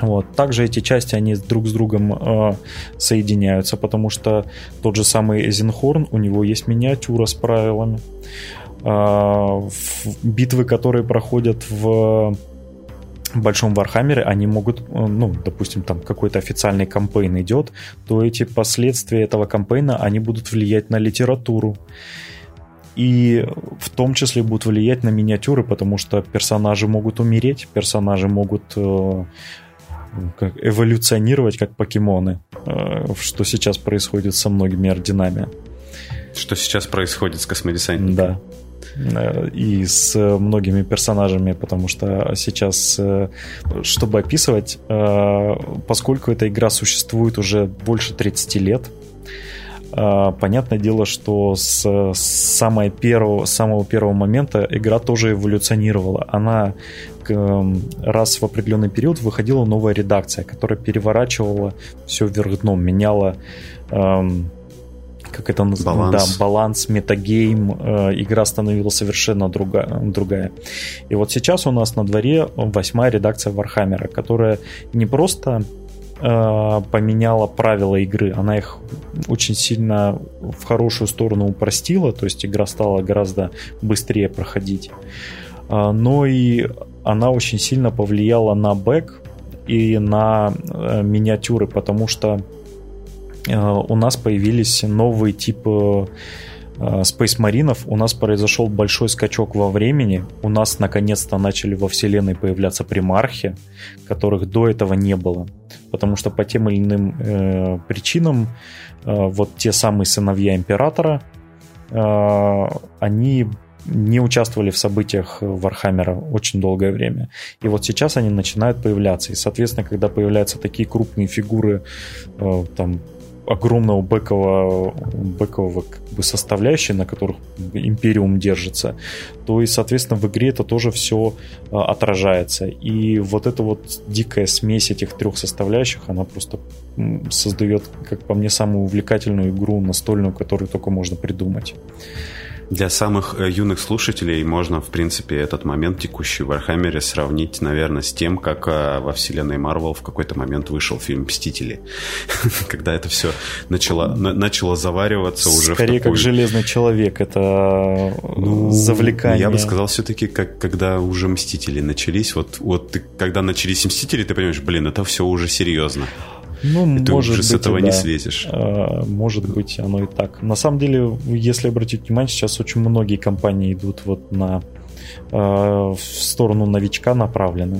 Вот. Также эти части, они друг с другом э, соединяются, потому что тот же самый Эзенхорн, у него есть миниатюра с правилами. Э, битвы, которые проходят в большом Вархаммере, они могут, э, ну, допустим, там какой-то официальный campaign идет, то эти последствия этого campaign а, они будут влиять на литературу. И в том числе будут влиять на миниатюры, потому что персонажи могут умереть, персонажи могут э, как эволюционировать как покемоны, э, что сейчас происходит со многими орденами.
Что сейчас происходит с космодесантниками.
Да. Э, и с многими персонажами, потому что сейчас, э, чтобы описывать, э, поскольку эта игра существует уже больше 30 лет, понятное дело, что с самого первого, самого первого момента игра тоже эволюционировала. Она раз в определенный период выходила новая редакция, которая переворачивала все вверх дном, меняла эм, как это называется, баланс. да, баланс, metagame, э, игра становилась совершенно друга, другая. И вот сейчас у нас на дворе восьмая редакция Вархаммера, которая не просто э, поменяла правила игры. Она их очень сильно в хорошую сторону упростила, то есть игра стала гораздо быстрее проходить. Э, но и она очень сильно повлияла на бэк и на миниатюры, потому что у нас появились новые типы Э, Space Marine у нас произошел большой скачок во времени. У нас наконец-то начали во вселенной появляться примархи, которых до этого не было. Потому что по тем или иным э, причинам э, вот те самые сыновья императора, э, они не участвовали в событиях Вархаммера очень долгое время. И вот сейчас они начинают появляться. И, соответственно, когда появляются такие крупные фигуры, э, там, огромного бэкового, бэкового как бы составляющей, на которых Империум держится, то и, соответственно, в игре это тоже все а, отражается. И вот эта вот дикая смесь этих трех составляющих, она просто создает, как по мне, самую увлекательную игру настольную, которую только можно придумать.
Для самых э, юных слушателей можно, в принципе, этот момент текущий в Вархаммере сравнить, наверное, с тем, как э, во вселенной Марвел в какой-то момент вышел фильм «Мстители». Когда это все начало, начало завариваться уже
Скорее, как «Железный человек», это ну, завлекание.
Я бы сказал все-таки, как когда уже «Мстители» начались. Вот, вот когда начались «Мстители», ты понимаешь, блин, это все уже серьезно.
Ну, и ты может уже
быть, с этого да. не слезешь.
А, может быть, оно и так. На самом деле, если обратить внимание, сейчас очень многие компании идут вот на а, в сторону новичка направлены.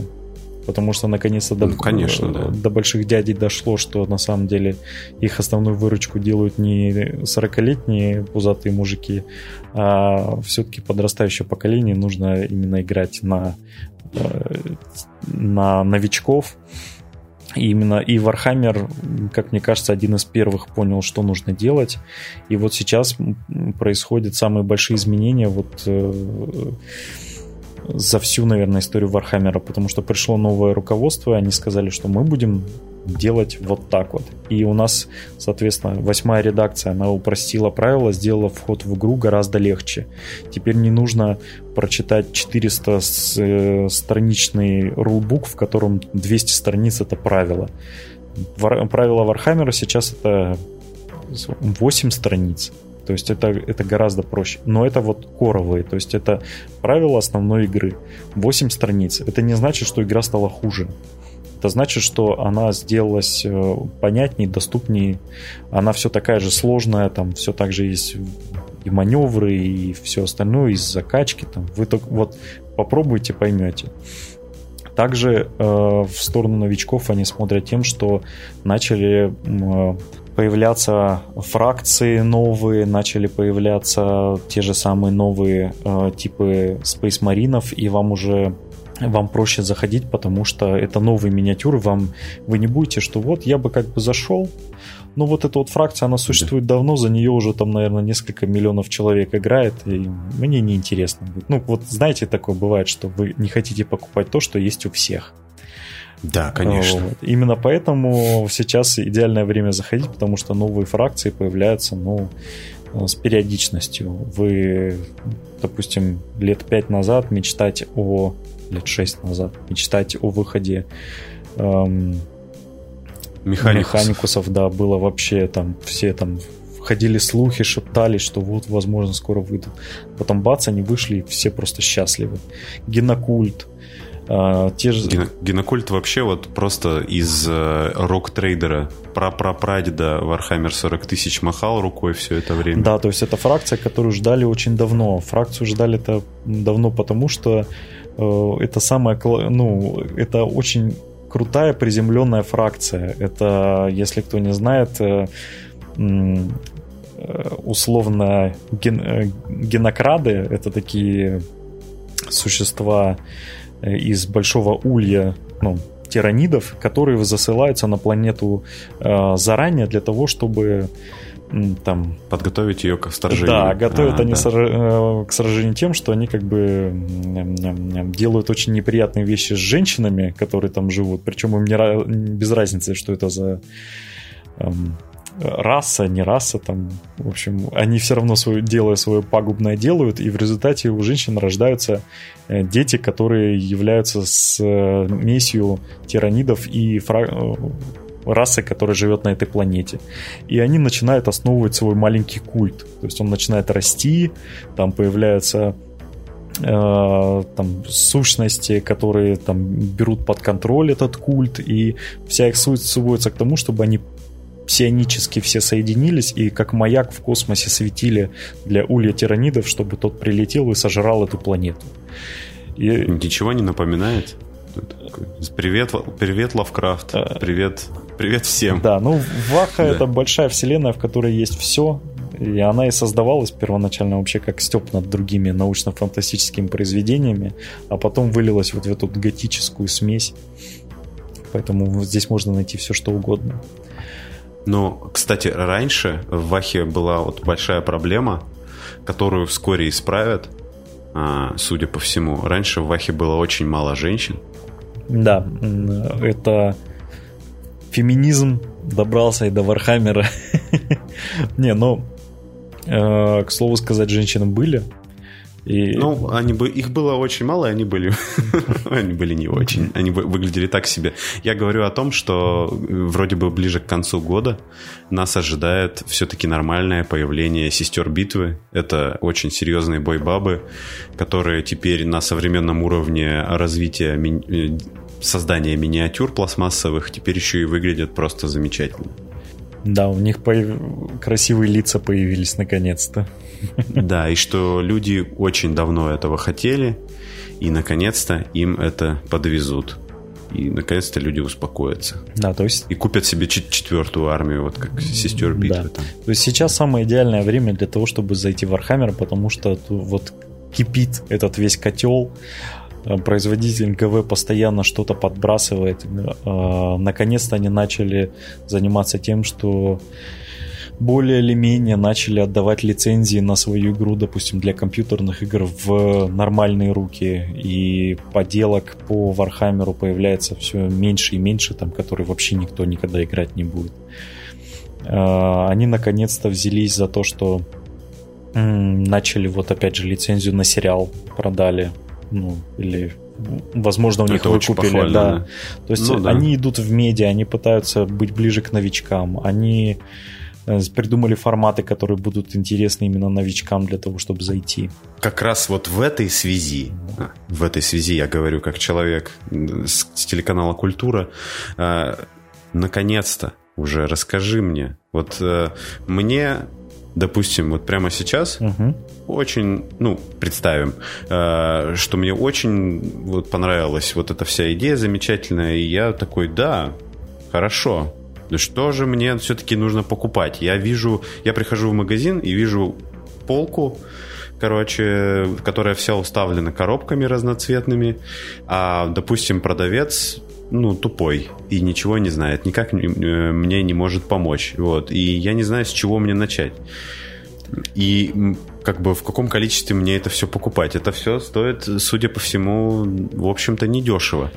Потому что наконец-то
до, ну, конечно, да.
до больших дядей дошло, что на самом деле их основную выручку делают не 40-летние пузатые мужики, а все-таки подрастающее поколение нужно именно играть на, э, на новичков именно и Warhammer, как мне кажется, один из первых понял, что нужно делать. И вот сейчас происходят самые большие изменения вот э, за всю, наверное, историю Вархаммера, потому что пришло новое руководство, и они сказали, что мы будем делать вот так вот. И у нас, соответственно, восьмая редакция, она упростила правила, сделала вход в игру гораздо легче. Теперь не нужно прочитать 400 э, rulebook, в котором 200 страниц это правила. Правила Вархаммера сейчас это 8 страниц. То есть это, это гораздо проще. Но это вот коровые, то есть это правила основной игры. 8 страниц. Это не значит, что игра стала хуже. Это значит, что она сделалась э, понятнее, доступнее. Она все такая же сложная, там все так же есть и маневры, и все остальное, из закачки. Там. Вы только вот попробуйте, поймете. Также э, в сторону новичков они смотрят тем, что начали э, появляться фракции новые, начали появляться те же самые новые э, типы Space Маринов, и вам уже вам проще заходить, потому что это новые миниатюры, вам вы не будете, что вот я бы как бы зашел, но вот эта вот фракция, она существует да. давно, за нее уже там, наверное, несколько миллионов человек играет, и мне неинтересно будет. Ну, вот знаете, такое бывает, что вы не хотите покупать то, что есть у всех.
Да, конечно. Вот.
Именно поэтому сейчас идеальное время заходить, потому что новые фракции появляются, ну, с периодичностью. Вы, допустим, лет пять назад мечтать о... лет шесть назад мечтать о выходе эм, Механикусов. Механикусов, да, было вообще там все там ходили слухи, шептались, что вот, возможно, скоро выйдут. Потом бац, они вышли, и все просто счастливы. Генокульт,
а, те же... Ген... Генокульт вообще вот просто из э, рок-трейдера пра-пра-прадеда Warhammer 40 тысяч махал рукой все это время.
Да, то есть это фракция, которую ждали очень давно. Фракцию ждали это давно, потому что э, это самая, ну, это очень крутая приземленная фракция. Это, если кто не знает, э, э условно ген, э, генокрады это такие существа Э, из большого улья, ну, тиранидов, которые засылаются на планету э, заранее для того, чтобы там...
Подготовить ее к сражению.
Да, готовят а, они да. Сор... Э, к сражению тем, что они как бы делают очень неприятные вещи с женщинами, которые там живут, причем им не... без разницы, что это за эм, раса, не раса, там, в общем, они все равно свое дело свое пагубное делают, и в результате у женщин рождаются э, дети, которые являются с э, смесью тиранидов и фра... Э, расы, которая живет на этой планете. И они начинают основывать свой маленький культ. То есть он начинает расти, там появляются э, там сущности, которые там берут под контроль этот культ, и вся их суть сводится к тому, чтобы они псионически все соединились и как маяк в космосе светили для улья тиранидов, чтобы тот прилетел и сожрал эту планету.
И... Ничего не напоминает? Привет, привет, Лавкрафт. А. Привет, привет всем.
Да, ну Ваха да. это большая вселенная, в которой есть все. И она и создавалась первоначально вообще как степ над другими научно-фантастическими произведениями, а потом вылилась вот в эту готическую смесь. Поэтому здесь можно найти все, что угодно.
Но, кстати, раньше в Вахе была вот большая проблема, которую вскоре исправят, а, судя по всему. Раньше в Вахе было очень мало женщин.
Да, это феминизм добрался и до Вархаммера. Не, ну, э, к слову сказать, женщины были.
И... Ну, они бы, их было очень мало, и они были, они были не очень. Они выглядели так себе. Я говорю о том, что э, вроде бы ближе к концу года нас ожидает все-таки нормальное появление сестер битвы. Это очень серьезные бойбабы, которые теперь на современном уровне развития. Э, создания миниатюр пластмассовых теперь еще и выглядят просто замечательно.
Да, у них появ... красивые лица появились наконец-то.
Да, и что люди очень давно этого хотели, и наконец-то им это подвезут. И наконец-то люди успокоятся.
Да, то есть...
И купят себе четвертую армию, вот как сестер битвы. Да.
Там. То есть сейчас самое идеальное время для того, чтобы зайти в Warhammer, потому что вот кипит этот весь котел, производитель ГВ постоянно что-то подбрасывает. Э, наконец-то они начали заниматься тем, что более или менее начали отдавать лицензии на свою игру, допустим, для компьютерных игр в нормальные руки, и поделок по Вархаммеру появляется все меньше и меньше, там, которые вообще никто никогда играть не будет. А, они наконец-то взялись за то, что начали вот опять же лицензию на сериал продали, ну, или возможно, у них Это выкупили. Да. да. То есть ну, да. они идут в медиа, они пытаются быть ближе к новичкам, они Э, придумали форматы, которые будут интересны именно новичкам для того, чтобы зайти.
Как раз вот в этой связи, в этой связи я говорю как человек с телеканала «Культура», э, наконец-то уже расскажи мне, вот э, мне допустим, вот прямо сейчас угу. очень, ну, представим, э, что мне очень вот понравилась вот эта вся идея замечательная, и я такой, да, хорошо, что же мне все-таки нужно покупать? Я вижу, я прихожу в магазин и вижу полку, короче, которая вся уставлена коробками разноцветными, а, допустим, продавец ну, тупой и ничего не знает, никак э, мне не может помочь. Вот. И я не знаю, с чего мне начать. И как бы в каком количестве мне это все покупать. Это все стоит, судя по всему, в общем-то, недешево.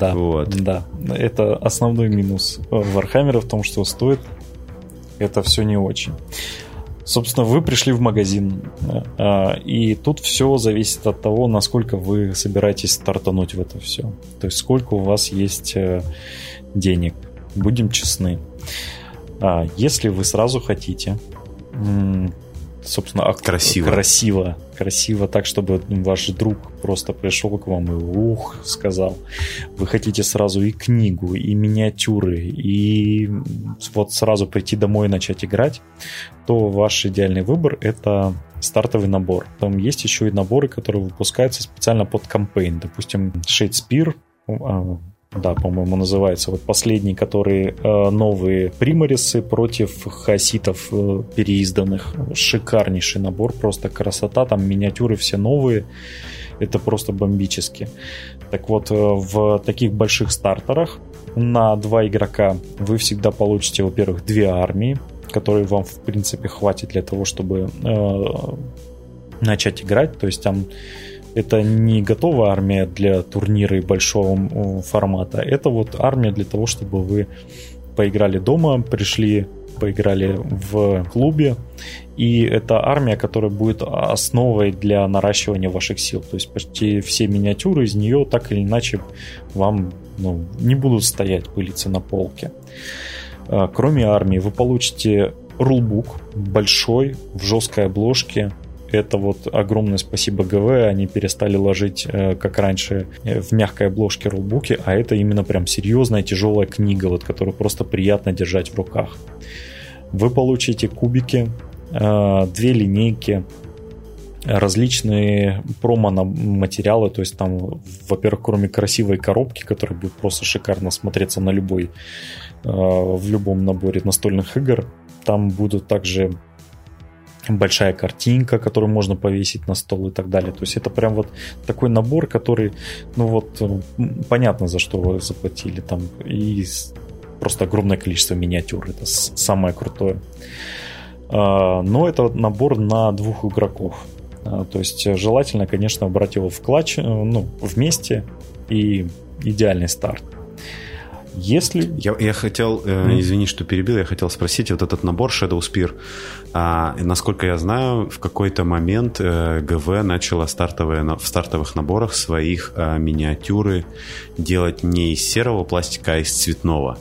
Да, вот. да. Это основной минус Вархаммера в том, что стоит это все не очень. Собственно, вы пришли в магазин, а, и тут все зависит от того, насколько вы собираетесь стартануть в это все. То есть, сколько у вас есть э, денег. Будем честны. А, если вы сразу хотите собственно,
красиво.
красиво. Красиво так, чтобы ваш друг просто пришел к вам и ух, сказал. Вы хотите сразу и книгу, и миниатюры, и вот сразу прийти домой и начать играть, то ваш идеальный выбор это стартовый набор. Там есть еще и наборы, которые выпускаются специально под кампейн. Допустим, Shadespire а, да, по-моему, называется. Вот последний, который э, новые примарисы против хаситов э, переизданных. Шикарнейший набор, просто красота. Там миниатюры все новые. Это просто бомбически. Так вот, э, в таких больших стартерах на два игрока вы всегда получите, во-первых, две армии, которые вам, в принципе, хватит для того, чтобы э, начать играть. То есть там это не готовая армия для турнира и большого формата. Это вот армия для того, чтобы вы поиграли дома, пришли поиграли в клубе, и это армия, которая будет основой для наращивания ваших сил. То есть почти все миниатюры из нее так или иначе вам ну, не будут стоять, пылиться на полке. А, кроме армии, вы получите рулбук большой, в жесткой обложке, это вот огромное спасибо ГВ, они перестали ложить, э, как раньше, э, в мягкой обложке рулбуки, а это именно прям серьезная тяжелая книга, вот, которую просто приятно держать в руках. Вы получите кубики, э, две линейки, различные промо-материалы, то есть там, во-первых, кроме красивой коробки, которая будет просто шикарно смотреться на любой, в любом наборе настольных игр, там будут также большая картинка, которую можно повесить на стол и так далее. То есть это прям вот такой набор, который, ну вот, понятно, за что вы заплатили там. И просто огромное количество миниатюр. Это самое крутое. А, но это набор на двух игроков. А, то есть желательно, конечно, брать его в клатч, э, ну, вместе и идеальный старт. Если...
Я, я хотел, mm. извини, что перебил, я хотел спросить, вот этот набор Shadow Spear, а, насколько я знаю, в какой-то момент э, ГВ начала стартовые, в стартовых наборах своих а, миниатюры делать не из серого пластика, а из цветного.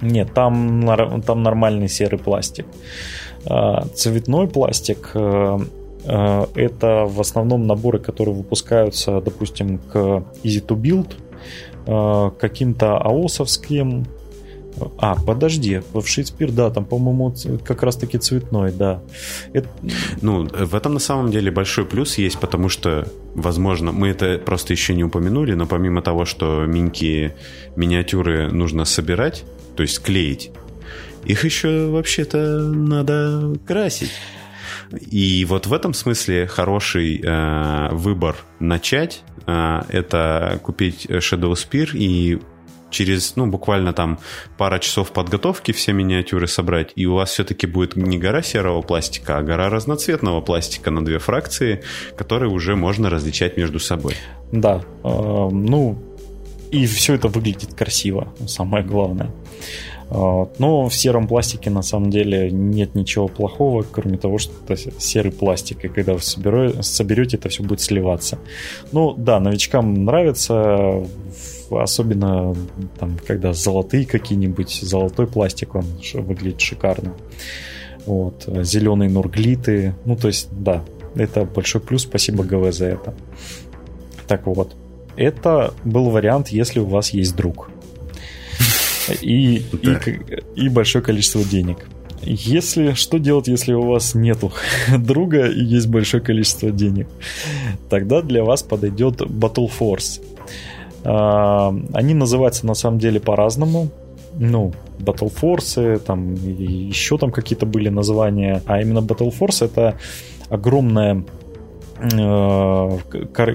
Нет, там, там нормальный серый пластик. А, цветной пластик э, это в основном наборы, которые выпускаются, допустим, к Easy to Build, Э, каким-то аосовским. А, подожди, в Шекспир, да, там, по-моему, как раз-таки цветной, да.
Это... Ну, в этом на самом деле большой плюс есть, потому что, возможно, мы это просто еще не упомянули, но помимо того, что миньки миниатюры нужно собирать, то есть клеить, их еще вообще-то надо красить. И вот в этом смысле хороший э, выбор начать это купить Shadow Spear и через, ну, буквально там пара часов подготовки все миниатюры собрать, и у вас все-таки будет не гора серого пластика, а гора разноцветного пластика на две фракции, которые уже можно различать между собой.
Да, э, ну, и все это выглядит красиво, самое главное. А, но в сером пластике на самом деле нет ничего плохого, кроме того, что это серый пластик, и когда вы соберете, это все будет сливаться. Ну да, новичкам нравится, особенно там, когда золотые какие-нибудь, золотой пластик, он выглядит шикарно. Вот, зеленые нурглиты, ну то есть, да, это большой плюс, спасибо ГВ за это. Так вот, это был вариант, если у вас есть друг и, да. и, и большое количество денег. Если что делать, если у вас нету друга и есть большое количество денег, тогда для вас подойдет Battle Force. А, они называются на самом деле по-разному. Ну, Battle Force, там еще там какие-то были названия, а именно Battle Force это огромная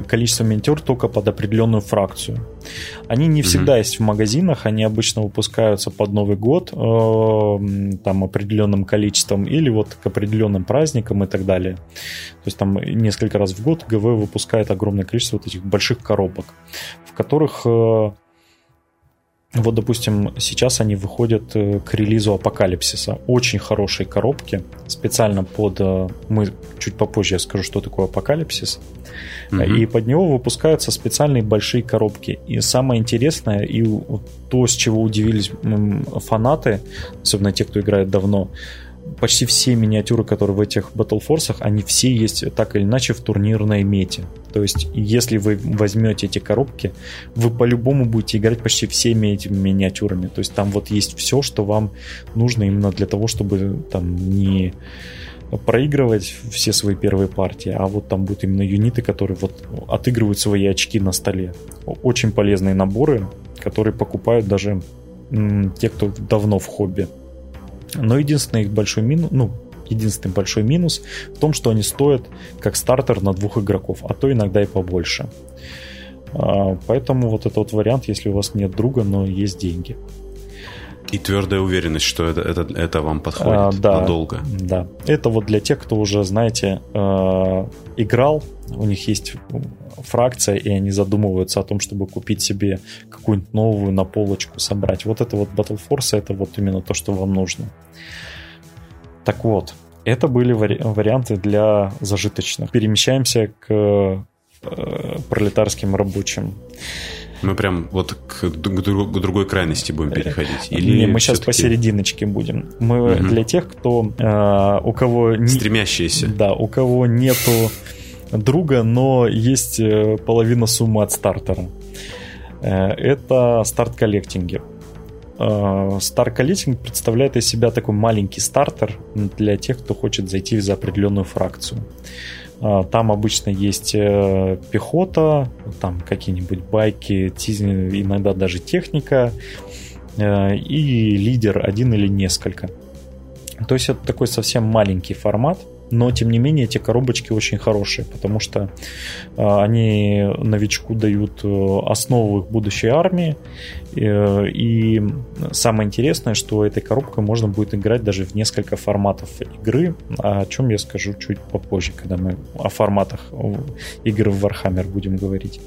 количество миниатюр только под определенную фракцию. Они не всегда mm-hmm. есть в магазинах, они обычно выпускаются под Новый год э, там определенным количеством или вот к определенным праздникам и так далее. То есть там несколько раз в год ГВ выпускает огромное количество вот этих больших коробок, в которых э, вот, допустим, сейчас они выходят э, к релизу Апокалипсиса. Очень хорошие коробки, специально под... Э, мы чуть попозже я скажу, что такое Апокалипсис. Mm-hmm. И под него выпускаются специальные большие коробки. И самое интересное, и то, с чего удивились фанаты, особенно те, кто играет давно, почти все миниатюры, которые в этих Battle Force, они все есть так или иначе в турнирной мете. То есть, если вы возьмете эти коробки, вы по-любому будете играть почти всеми этими миниатюрами. То есть, там вот есть все, что вам нужно именно для того, чтобы там не проигрывать все свои первые партии, а вот там будут именно юниты, которые вот отыгрывают свои очки на столе. Очень полезные наборы, которые покупают даже те, кто давно в хобби. Но единственный их большой минус, ну, единственный большой минус в том, что они стоят как стартер на двух игроков, а то иногда и побольше. А, поэтому вот этот вот вариант, если у вас нет друга, но есть деньги.
И твердая уверенность, что это, это, это вам подходит а,
да,
надолго.
Да. Это вот для тех, кто уже, знаете, э, играл, у них есть фракция, и они задумываются о том, чтобы купить себе какую-нибудь новую на полочку собрать. Вот это вот Battle Force, это вот именно то, что вам нужно. Так вот, это были вари- варианты для зажиточных. Перемещаемся к э, пролетарским рабочим.
Мы прям вот к, к, к другой крайности будем переходить?
Или Не, мы сейчас посерединочке будем. Мы угу. для тех, кто э, у кого
не, стремящиеся,
да, у кого нету друга, но есть э, половина суммы от стартера. Э, это старт-коллектинги. Start Collecting представляет из себя такой маленький стартер для тех, кто хочет зайти за определенную фракцию. А, там обычно есть э, пехота, там какие-нибудь байки, иногда даже техника э, и лидер один или несколько. То есть это такой совсем маленький формат, но тем не менее эти коробочки очень хорошие, потому что э, они новичку дают э, основу их будущей армии. Э, и самое интересное, что этой коробкой можно будет играть даже в несколько форматов игры, о чем я скажу чуть попозже, когда мы о форматах игры в Warhammer будем говорить.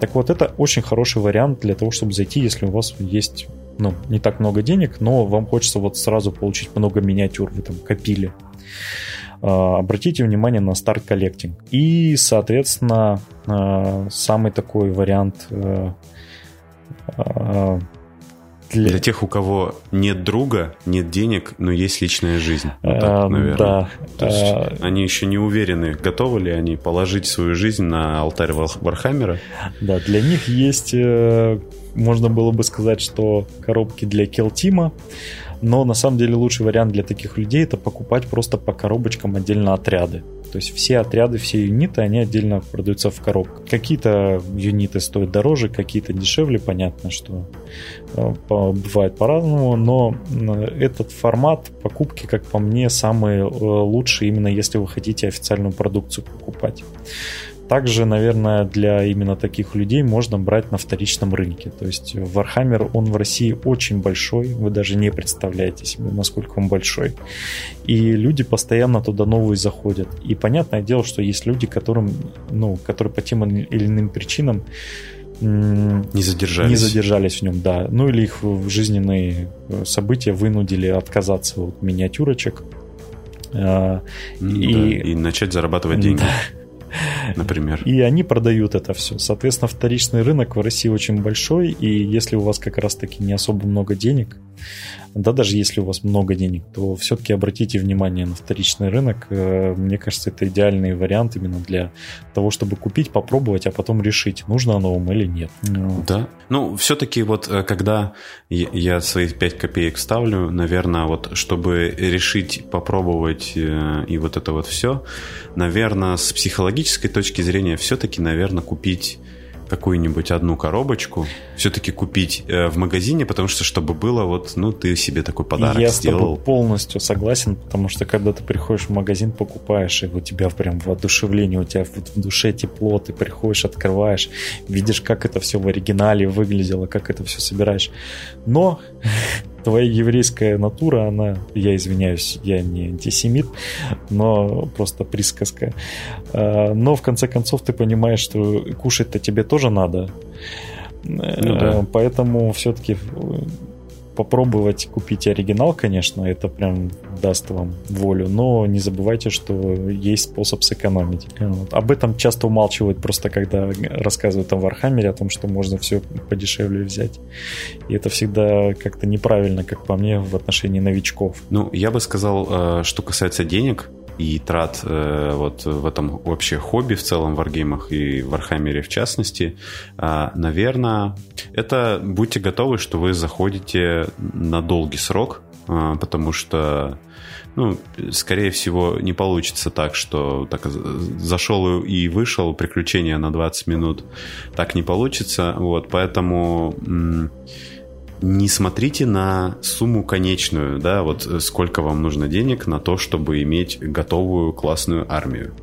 Так вот, это очень хороший вариант для того, чтобы зайти, если у вас есть ну, не так много денег, но вам хочется вот сразу получить много миниатюр, вы там копили. А, обратите внимание на старт коллектинг. И, соответственно, а, самый такой вариант
э, а, для... для тех, у кого нет друга, нет денег, но есть личная жизнь. Вот так, наверное. Да. То есть они еще не уверены, готовы ли они положить свою жизнь на алтарь Вархаммера.
Да, для них есть, э, можно было бы сказать, что коробки для Kill Team а. Но на самом деле лучший вариант для таких людей это покупать просто по коробочкам отдельно отряды. То есть все отряды, все юниты, они отдельно продаются в коробках. Какие-то юниты стоят дороже, какие-то дешевле, понятно, что э, бывает по-разному, но этот формат покупки, как по мне, самый э, лучший именно если вы хотите официальную продукцию покупать. Также, наверное, для именно таких людей можно брать на вторичном рынке. То есть Warhammer, он в России очень большой, вы даже не представляете себе, насколько он большой. И люди постоянно туда новые заходят. И понятное дело, что есть люди, которым, ну, которые по тем или иным причинам
не задержались.
Не задержались в нем, да. Ну или их жизненные э, события вынудили отказаться от миниатюрочек.
Mm, и... Да, и начать зарабатывать деньги. Да например.
И они продают это все. Соответственно, вторичный рынок в России очень большой, и если у вас как раз-таки не особо много денег, да, даже если у вас много денег, то все-таки обратите внимание на вторичный рынок. Э, мне кажется, это идеальный вариант именно для того, чтобы купить, попробовать, а потом решить, нужно оно вам или нет.
Ну. Да. Ну, все-таки вот э, когда я свои 5 копеек ставлю, наверное, вот чтобы решить, попробовать э, и вот это вот все, наверное, с психологической точки зрения все-таки, наверное, купить какую-нибудь одну коробочку все-таки купить э, в магазине, потому что чтобы было вот, ну, ты себе такой подарок Я сделал. Я с тобой
полностью согласен, потому что когда ты приходишь в магазин, покупаешь, и у тебя прям воодушевление, у тебя в душе тепло, ты приходишь, открываешь, видишь, как это все в оригинале выглядело, как это все собираешь. Но твоя еврейская натура, она, я извиняюсь, я не антисемит, но просто присказка. А, но в конце концов ты понимаешь, что кушать-то тебе тоже надо. Ну, да. Поэтому все-таки попробовать купить оригинал, конечно, это прям даст вам волю, но не забывайте, что есть способ сэкономить. Вот. Об этом часто умалчивают просто, когда рассказывают о Вархаммере, о том, что можно все подешевле взять. И это всегда как-то неправильно, как по мне, в отношении новичков.
Ну, я бы сказал, э, что касается денег, и трат э, вот в этом вообще хобби в целом в варгеймах и в Вархаммере в частности, э, наверное, это будьте готовы, что вы заходите на долгий срок, э, потому что ну, скорее всего, не получится так, что так зашел и вышел, приключения на 20 минут, так не получится, вот, поэтому не смотрите на сумму конечную, да, вот сколько вам нужно денег на то, чтобы иметь готовую классную армию.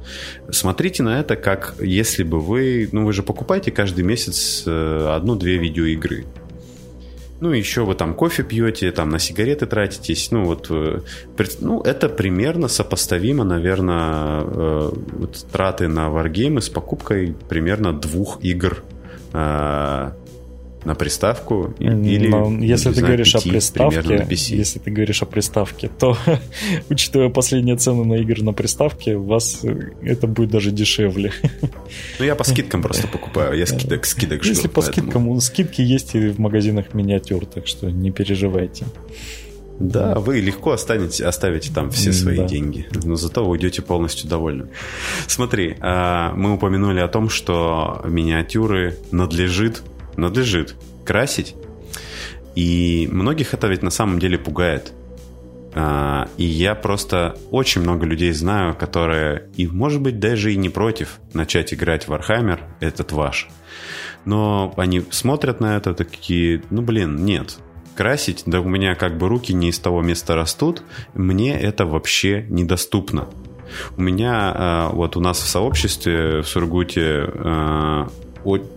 Смотрите на это как если бы вы, ну вы же покупаете каждый месяц э, одну-две видеоигры. Ну, еще вы там кофе пьете, там на сигареты тратитесь. Ну, вот, э, ну, это примерно сопоставимо, наверное, э, вот, траты на варгеймы с покупкой примерно двух игр на приставку или
Но если ты говоришь о приставке, если ты говоришь о приставке, то учитывая последние цены на игры на приставке, у вас это будет даже дешевле.
Ну я по скидкам просто покупаю, я скидок скидок
жду. Если по скидкам, скидки есть и в магазинах миниатюр, так что не переживайте.
Да, вы легко останете, оставите там все свои да. деньги, но зато вы уйдете полностью довольны. Смотри, а, мы упомянули о том, что миниатюры надлежит надлежит красить. И многих это ведь на самом деле пугает. А, и я просто очень много людей знаю, которые, и может быть даже и не против начать играть в Warhammer, этот ваш. Но они смотрят на это такие, ну блин, нет, красить, да у меня как бы руки не из того места растут, мне это вообще недоступно. У меня, а, вот у нас в сообществе в Сургуте, а,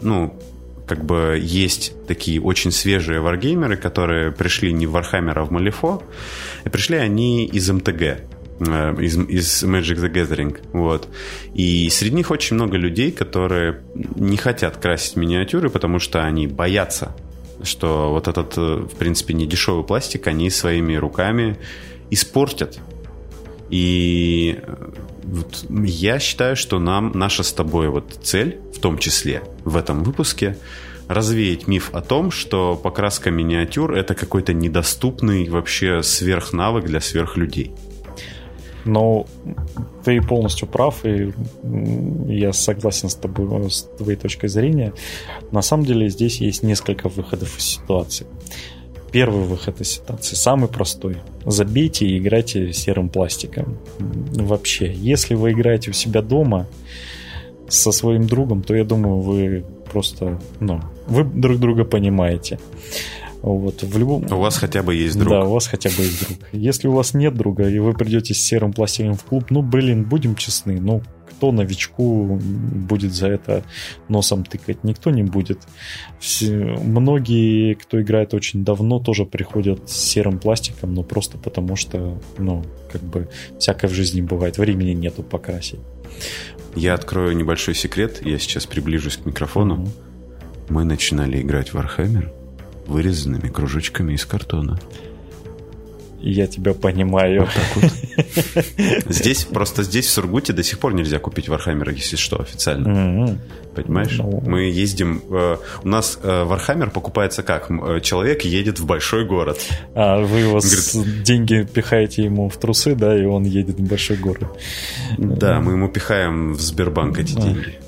ну, как бы есть такие очень свежие варгеймеры, которые пришли не в Warhammer, а в Malifaux, и пришли они из МТГ, э, из, из Magic the Gathering. Вот. И среди них очень много людей, которые не хотят красить миниатюры, потому что они боятся, что вот этот, э, в принципе, не дешевый пластик они своими руками испортят. И э, вот я считаю, что нам наша с тобой вот цель, в том числе в этом выпуске, развеять миф о том, что покраска миниатюр это какой-то недоступный вообще сверхнавык для сверхлюдей.
Но ты полностью прав, и я согласен с тобой, с твоей точкой зрения. На самом деле здесь есть несколько выходов из ситуации. Первый выход из ситуации, самый простой. Забейте и играйте серым пластиком. Вообще, если вы играете у себя дома со своим другом, то я думаю, вы просто, ну, вы друг друга понимаете. Вот, в любом...
У вас хотя бы есть друг.
Да, у вас хотя бы есть друг. Если у вас нет друга, и вы придете с серым пластиком в клуб, ну, блин, будем честны, ну, кто новичку будет за это носом тыкать? Никто не будет. Все, многие, кто играет очень давно, тоже приходят с серым пластиком, но просто потому что, ну, как бы, всякое в жизни бывает. Времени нету покрасить.
Я открою небольшой секрет. Я сейчас приближусь к микрофону. Mm-hmm. Мы начинали играть в Warhammer вырезанными кружочками из картона.
Я тебя понимаю. Вот так вот.
Здесь, просто здесь, в Сургуте, до сих пор нельзя купить Warhammer, если что, официально. Mm-hmm. Понимаешь? Ну... Мы ездим... Э, у нас э, Warhammer покупается как? Э, человек едет в большой город.
А вы его Говорит, деньги пихаете ему в трусы, да, и он едет в большой город.
Да, мы ему пихаем в Сбербанк эти деньги.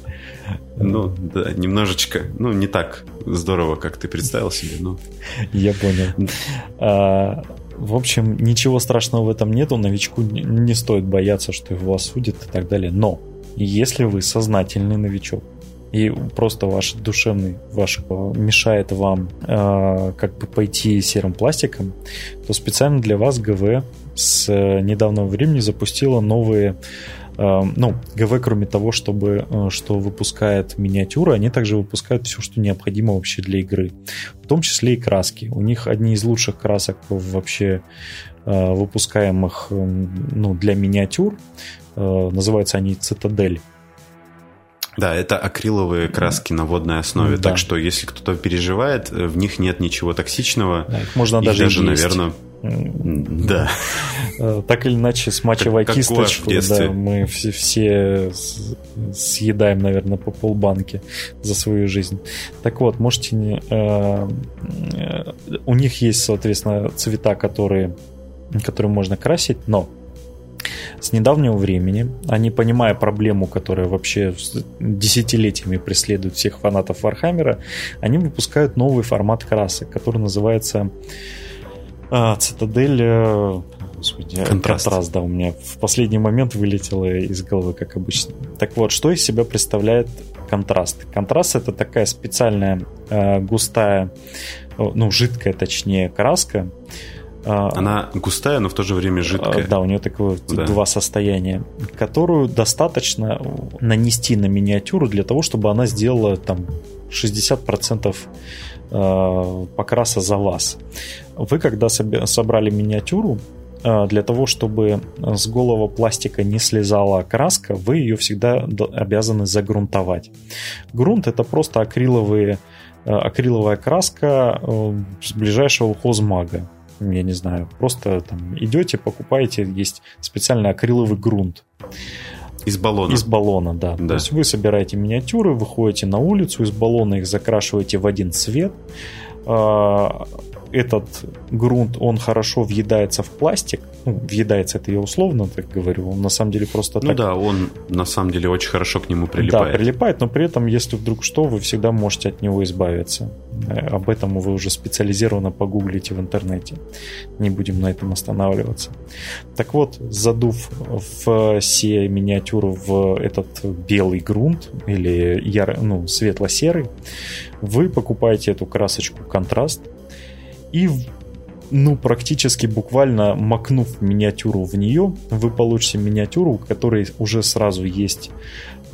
Ну, да, немножечко, ну, не так здорово, как ты представил себе, но...
Я понял. А, в общем, ничего страшного в этом нету, новичку не стоит бояться, что его осудят и так далее. Но, если вы сознательный новичок, и просто ваш душевный ваш мешает вам э, как бы пойти серым пластиком, то специально для вас ГВ с недавнего времени запустила новые ну, ГВ, кроме того, чтобы, э, что выпускает миниатюры, они также выпускают все, что необходимо вообще для игры. В том числе и краски. У них одни из лучших красок вообще э, выпускаемых эм, ну, для миниатюр. Э, называются они «Цитадель».
Да, это акриловые краски на водной основе, да. так что если кто-то переживает, в них нет ничего токсичного. Да,
их можно даже, даже
наверное, да.
Э, так или иначе, смачивая как, кисточку, да, мы все, все съедаем, наверное, по полбанки за свою жизнь. Так вот, можете не... Э, э, у них есть, соответственно, цвета, которые, которые можно красить, но с недавнего времени, они, понимая проблему, которая вообще десятилетиями преследует всех фанатов Вархаммера, они выпускают новый формат красок, который называется а, цитадель... Э, господи, контраст. контраст, да, у меня в последний момент вылетело из головы, как обычно. Так вот, что из себя представляет контраст? Контраст это такая специальная э, густая, э, ну, жидкая, точнее, краска.
Э, Она густая, но в то же время жидкая.
Да, у нее такое да. два состояния, которую достаточно нанести на миниатюру для того, чтобы она сделала там 60% Э, покраса за вас. Вы, когда собрали миниатюру, э, для того, чтобы с голого пластика не слезала краска, вы ее всегда обязаны загрунтовать. Грунт это просто акриловые акриловая краска с ближайшего хозмага. Я не знаю, просто там идете, покупаете, есть специальный акриловый грунт.
Из баллона.
Из баллона, да. да. То есть вы собираете миниатюры, выходите на улицу, из баллона их закрашиваете в один цвет. А, этот грунт, он хорошо въедается в пластик, ну, въедается это я условно так говорю, он на самом деле просто
ну
так...
да, он на самом деле очень хорошо к нему прилипает.
Да, прилипает, но при этом, если вдруг что, вы всегда можете от него избавиться. Э, об этом вы уже специализированно погуглите в интернете. Не будем на этом останавливаться. Так вот, задув все миниатюру в этот белый грунт или яр... ну, светло-серый, вы покупаете эту красочку контраст и ну, практически буквально макнув миниатюру в нее, вы получите миниатюру, у которой уже сразу есть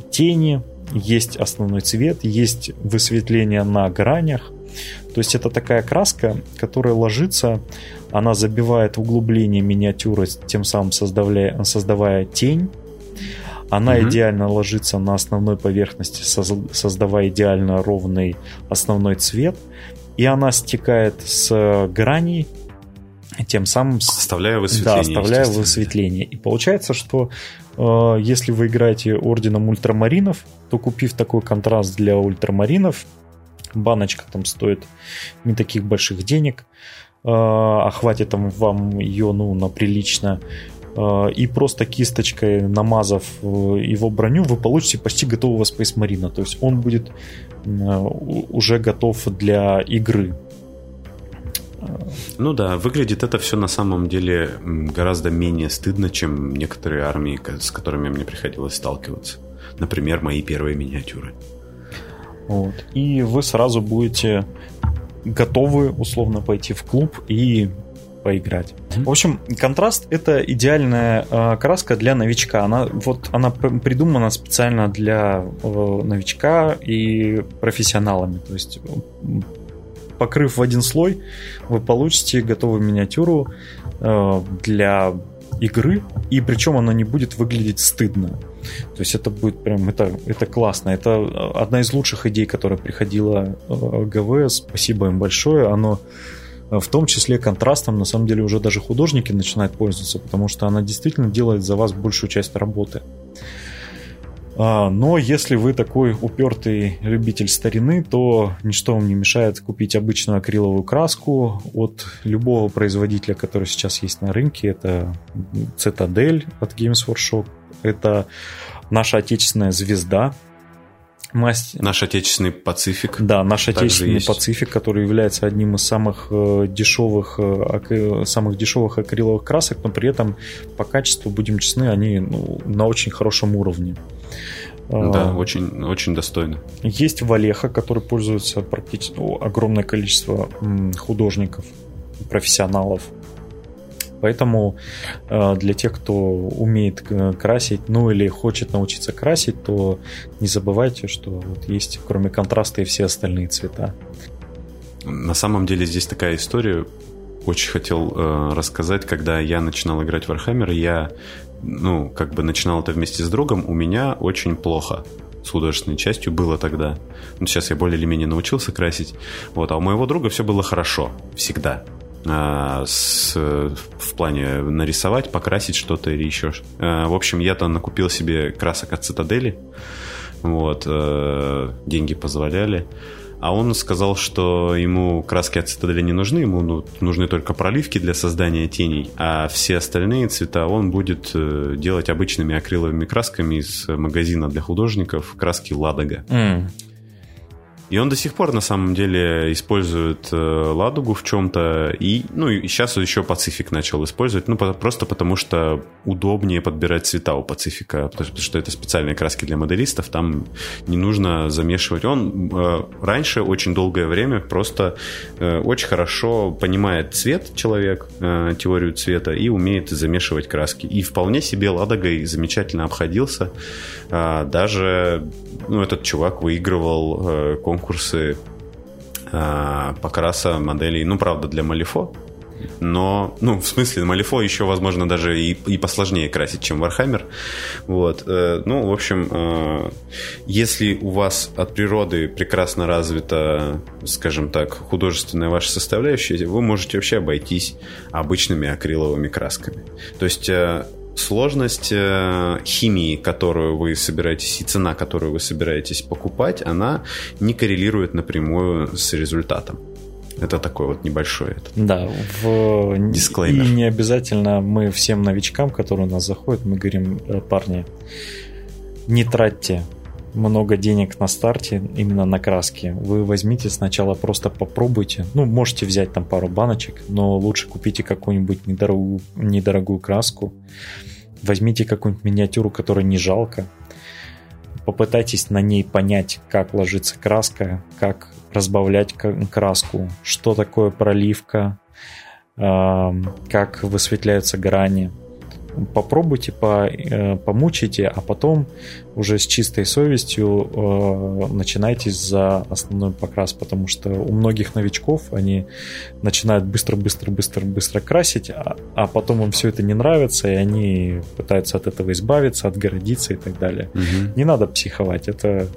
тени, есть основной цвет, есть высветление на гранях. То есть это такая краска, которая ложится, она забивает углубление миниатюры, тем самым создавая, создавая тень. Она угу. идеально ложится на основной поверхности, создавая идеально ровный основной цвет. И она стекает с граней тем самым...
Оставляя высветление.
Да, оставляя высветление. И получается, что э, если вы играете орденом ультрамаринов, то купив такой контраст для ультрамаринов, баночка там стоит не таких больших денег, э, а хватит там вам ее ну, на прилично, э, и просто кисточкой намазав э, его броню, вы получите почти готового Space Marine. То есть он будет э, уже готов для игры.
Ну да, выглядит это все на самом деле гораздо менее стыдно, чем некоторые армии, с которыми мне приходилось сталкиваться. Например, мои первые миниатюры.
Вот. И вы сразу будете готовы условно пойти в клуб и поиграть. В общем, контраст это идеальная э, краска для новичка. Она вот она придумана специально для э, новичка и профессионалами. То есть покрыв в один слой, вы получите готовую миниатюру э, для игры, и причем она не будет выглядеть стыдно. То есть это будет прям, это, это классно. Это одна из лучших идей, которая приходила э, ГВ. Спасибо им большое. Оно в том числе контрастом, на самом деле, уже даже художники начинают пользоваться, потому что она действительно делает за вас большую часть работы. Но если вы такой упертый любитель старины, то ничто вам не мешает купить обычную акриловую краску от любого производителя, который сейчас есть на рынке. Это Citadel от Games Workshop. Это наша отечественная звезда.
Масть... Наш отечественный Пацифик.
Да, наш отечественный. Пацифик, который является одним из самых э, дешевых, э, самых дешевых акриловых красок, но при этом по качеству, будем честны, они ну, на очень хорошем уровне.
Да, а, очень, очень достойно.
Есть Валеха, который пользуется практически ну, огромное количество художников, профессионалов. Поэтому э, для тех, кто умеет э, красить, ну или хочет научиться красить, то не забывайте, что вот есть кроме контраста и все остальные цвета.
На самом деле здесь такая история. Очень хотел э, рассказать, когда я начинал играть в Warhammer, я ну, как бы начинал это вместе с другом, у меня очень плохо с художественной частью было тогда. Ну, сейчас я более или менее научился красить. Вот, а у моего друга все было хорошо. Всегда. А, с, в плане нарисовать, покрасить что-то или еще. А, в общем, я там накупил себе красок от Цитадели. Вот, а, деньги позволяли. А он сказал, что ему краски от цитадели не нужны, ему ну, нужны только проливки для создания теней, а все остальные цвета он будет э, делать обычными акриловыми красками из магазина для художников, краски Ладога. Mm. И он до сих пор, на самом деле, использует э, ладугу в чем-то. И, ну, и сейчас еще Пацифик начал использовать. Ну, просто потому что удобнее подбирать цвета у Пацифика. Потому что это специальные краски для моделистов. Там не нужно замешивать. Он э, раньше очень долгое время просто э, очень хорошо понимает цвет человек, э, теорию цвета, и умеет замешивать краски. И вполне себе ладогой замечательно обходился. Э, даже ну, этот чувак выигрывал э, конкурсы э, покраса моделей, ну, правда, для Малифо, но, ну, в смысле, Малифо еще, возможно, даже и, и посложнее красить, чем Warhammer. Вот. Э, ну, в общем, э, если у вас от природы прекрасно развита, скажем так, художественная ваша составляющая, вы можете вообще обойтись обычными акриловыми красками. То есть э, сложность химии, которую вы собираетесь, и цена, которую вы собираетесь покупать, она не коррелирует напрямую с результатом. Это такой вот небольшой этот
да, в... дисклеймер. И не обязательно мы всем новичкам, которые у нас заходят, мы говорим, «Э, парни, не тратьте много денег на старте именно на краски. Вы возьмите сначала просто попробуйте. Ну, можете взять там пару баночек, но лучше купите какую-нибудь недорогую, недорогую краску. Возьмите какую-нибудь миниатюру, которой не жалко. Попытайтесь на ней понять, как ложится краска, как разбавлять краску, что такое проливка, как высветляются грани. Попробуйте, по, э, помучите, а потом уже с чистой совестью э, начинайте за основной покрас, потому что у многих новичков они начинают быстро-быстро-быстро-быстро красить, а, а потом им все это не нравится, и они пытаются от этого избавиться, отгородиться и так далее. Угу. Не надо психовать, это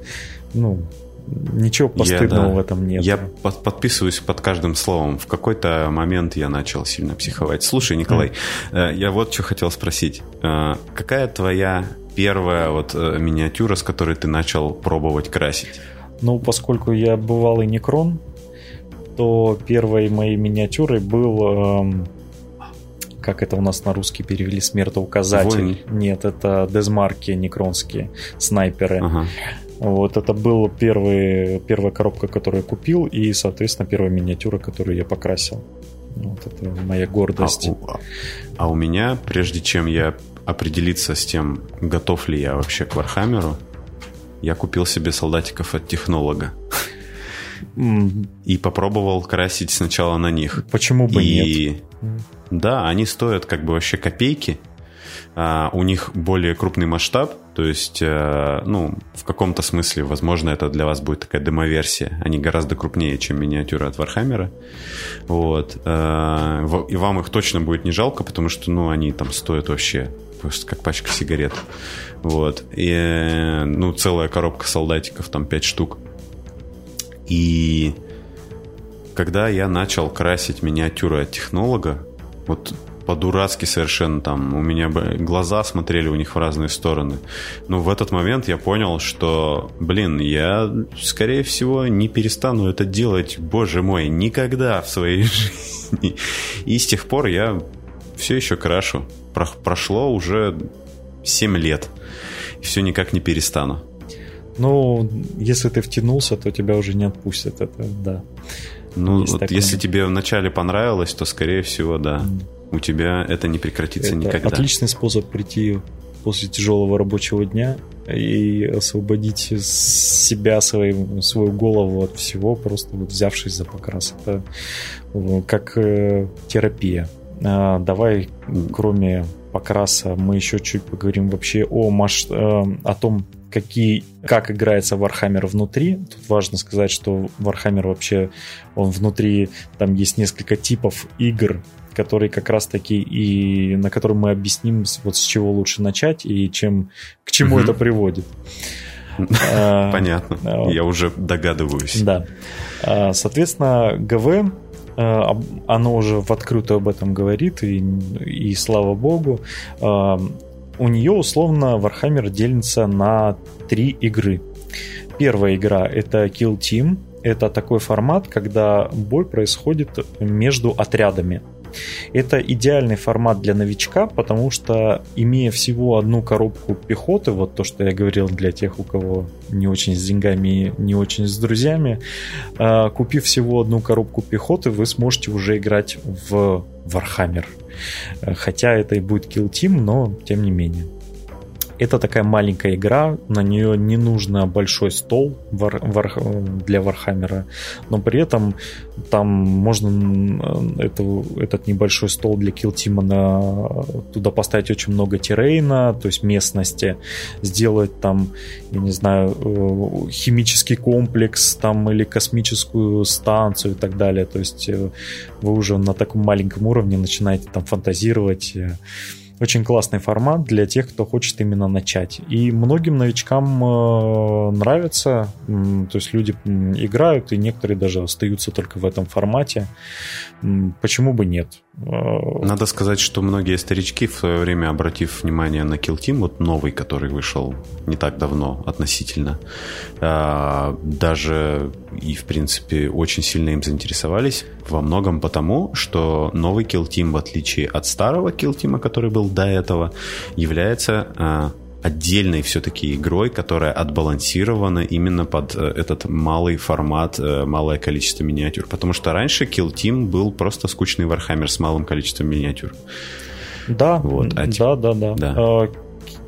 ну, Ничего постыдного я, да, в этом нет.
Я под, подписываюсь под каждым словом. В какой-то момент я начал сильно психовать. Слушай, Николай, mm. я вот что хотел спросить. Э, какая твоя первая вот э, миниатюра, с которой ты начал пробовать красить?
Ну, поскольку я бывалый некрон, то первой моей миниатюрой был... Эм, как это у нас на русский перевели, смертоуказатель. Войн. Нет, это дезмарки некронские, снайперы. Ага. Вот это была первый, первая коробка, которую я купил, и, соответственно, первая миниатюра, которую я покрасил. Вот это моя гордость.
А, а у меня, прежде чем я определиться с тем, готов ли я вообще к Вархаммеру, я купил себе солдатиков от технолога. И попробовал красить сначала на них.
Почему бы и... нет?
Да, они стоят как бы вообще копейки. А, у них более крупный масштаб, то есть, э, ну, в каком-то смысле, возможно, это для вас будет такая демоверсия. Они гораздо крупнее, чем миниатюры от Вархаммера. Вот. Э, и вам их точно будет не жалко, потому что, ну, они там стоят вообще просто как пачка сигарет. Вот. И, ну, целая коробка солдатиков, там 5 штук. И когда я начал красить миниатюры от технолога, вот по-дурацки совершенно там. У меня глаза смотрели у них в разные стороны. Но в этот момент я понял, что, блин, я, скорее всего, не перестану это делать, боже мой, никогда в своей жизни. И с тех пор я все еще крашу. Про прошло уже 7 лет. И все никак не перестану.
Ну, если ты втянулся, то тебя уже не отпустят. Это да.
Ну, вот если тебе вначале понравилось, то, скорее всего, да. Mm у тебя это не прекратится это никогда.
Отличный способ прийти после тяжелого рабочего дня и освободить себя, свою, свою голову от всего, просто вот взявшись за покрас. Это как э, терапия. А, давай, кроме покраса, мы еще чуть поговорим вообще о, маш... э, о том, какие, как играется Warhammer внутри. Тут важно сказать, что Warhammer вообще, он внутри, там есть несколько типов игр, который как раз-таки и на котором мы объясним, вот с чего лучше начать и чем, к чему это приводит.
А, Понятно. Я уже догадываюсь.
Да. А, соответственно, ГВ а, оно уже в открытую об этом говорит, и, и слава богу. У нее условно Warhammer делится на три игры. Первая игра это Kill Team. Это такой формат, когда бой происходит между отрядами. Это идеальный формат для новичка, потому что имея всего одну коробку пехоты, вот то, что я говорил для тех, у кого не очень с деньгами, не очень с друзьями, а, купив всего одну коробку пехоты, вы сможете уже играть в Warhammer. Хотя это и будет Kill Team, но тем не менее. Это такая маленькая игра, на нее не нужно большой стол для Вархаммера, но при этом там можно эту, этот небольшой стол для Kill Team а на, туда поставить очень много террейна, то есть местности, сделать там, я не знаю, э, химический комплекс там или космическую станцию и так далее. То есть э, вы уже на таком маленьком уровне начинаете там фантазировать э, очень классный формат для тех, кто хочет именно начать. И многим новичкам э, нравится, то есть люди играют, и некоторые даже остаются только в этом формате. Почему бы нет?
Надо сказать, что многие старички в свое время, обратив внимание на Kill Team, вот новый, который вышел не так давно относительно, э, даже и, в принципе, очень сильно им заинтересовались. Во многом потому, что новый Kill Team, в отличие от старого Kill Team, который был до этого, является э, отдельной все-таки игрой, которая отбалансирована именно под э, этот малый формат, э, малое количество миниатюр. Потому что раньше Kill Team был просто скучный Warhammer с малым количеством миниатюр.
Да, вот, а да, да, да, да.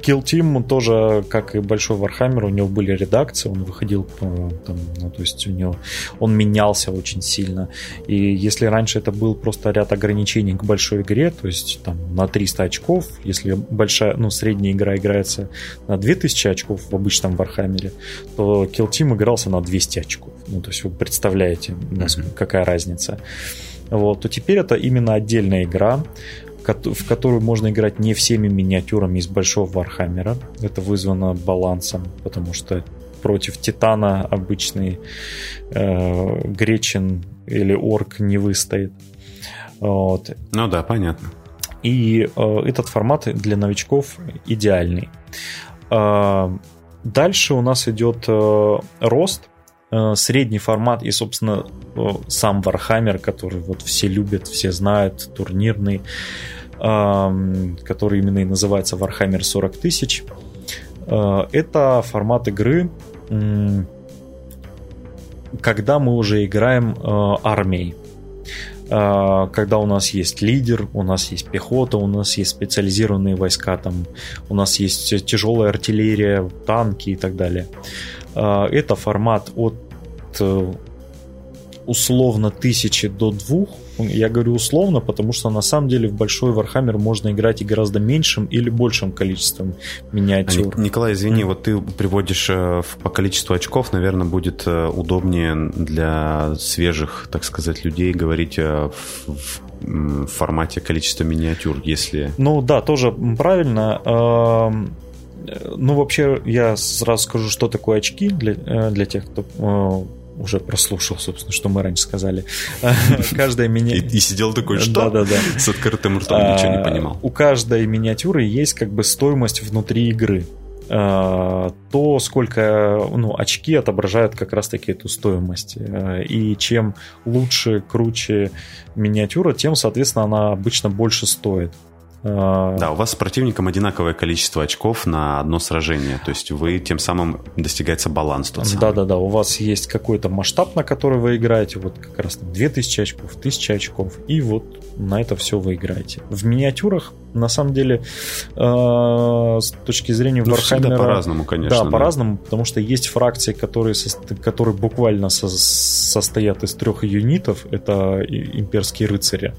Kill Team тоже, как и Большой Warhammer, у него были редакции, он выходил, там, ну, то есть у него, он менялся очень сильно. И если раньше это был просто ряд ограничений к большой игре, то есть там на 300 очков, если большая, ну, средняя игра играется на 2000 очков в обычном Warhammer, то Kill Team игрался на 200 очков. Ну, то есть вы представляете, mm-hmm. какая разница. Вот, то теперь это именно отдельная игра в которую можно играть не всеми миниатюрами из большого Вархаммера. Это вызвано балансом, потому что против Титана обычный э, Гретчин или Орк не выстоит.
Вот. Ну да, понятно.
И э, этот формат для новичков идеальный. Э, дальше у нас идет э, рост средний формат и, собственно, э, сам Warhammer, который вот все любят, все знают, турнирный который именно и называется Warhammer 40 тысяч. А, это формат игры, когда мы уже играем армией. Когда у нас есть лидер, у нас есть пехота, у нас есть специализированные войска, там, у нас есть тяжелая артиллерия, танки и так далее. Это формат от э, условно тысячи до двух. Я говорю условно, потому что на самом деле в большой Warhammer можно играть и гораздо меньшим или большим количеством миниатюр.
Николай, извини, mm. вот ты приводишь э, по количеству очков, наверное, будет э, удобнее для свежих, так сказать, людей говорить в, в формате количества миниатюр, если...
Ну да, тоже правильно. Ну, вообще, я сразу скажу, что такое очки для, для тех, кто уже прослушал, собственно, что мы раньше сказали.
Каждая меня... И, сидел такой, что? Да, да, да. С открытым ртом ничего не а, понимал.
У каждой миниатюры есть как бы стоимость внутри игры. А, то, сколько ну, очки отображают как раз-таки эту стоимость. А, и чем лучше, круче миниатюра, тем, соответственно, она обычно больше стоит.
А, да, у вас с противником одинаковое количество очков на одно сражение, то есть вы тем самым достигается баланс тот самый.
Да-да-да, у вас есть какой-то масштаб, на который вы играете, вот как раз там 2000 очков, 1000 очков, и вот на это все вы играете. В миниатюрах, на самом деле, э, с точки зрения ну,
по-разному, конечно.
Да, да, по-разному, потому что есть фракции, которые, со... которые буквально со... состоят из трех юнитов, это имперские рыцари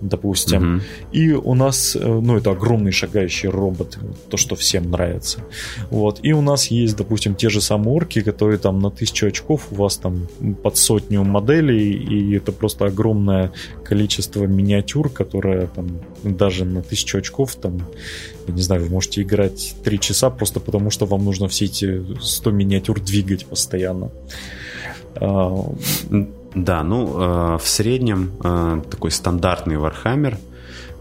допустим. Угу. И у нас, э, ну, это огромный шагающий робот, то, что всем нравится. Вот. И у нас есть, допустим, те же самые орки, которые там на тысячу очков, у вас там под сотню моделей, и это просто огромное количество миниатюр, которое там даже на тысячу очков, там, я не знаю, вы можете играть три часа просто потому, что вам нужно все эти 100 миниатюр двигать постоянно.
Да, ну, э, в среднем э, такой стандартный Warhammer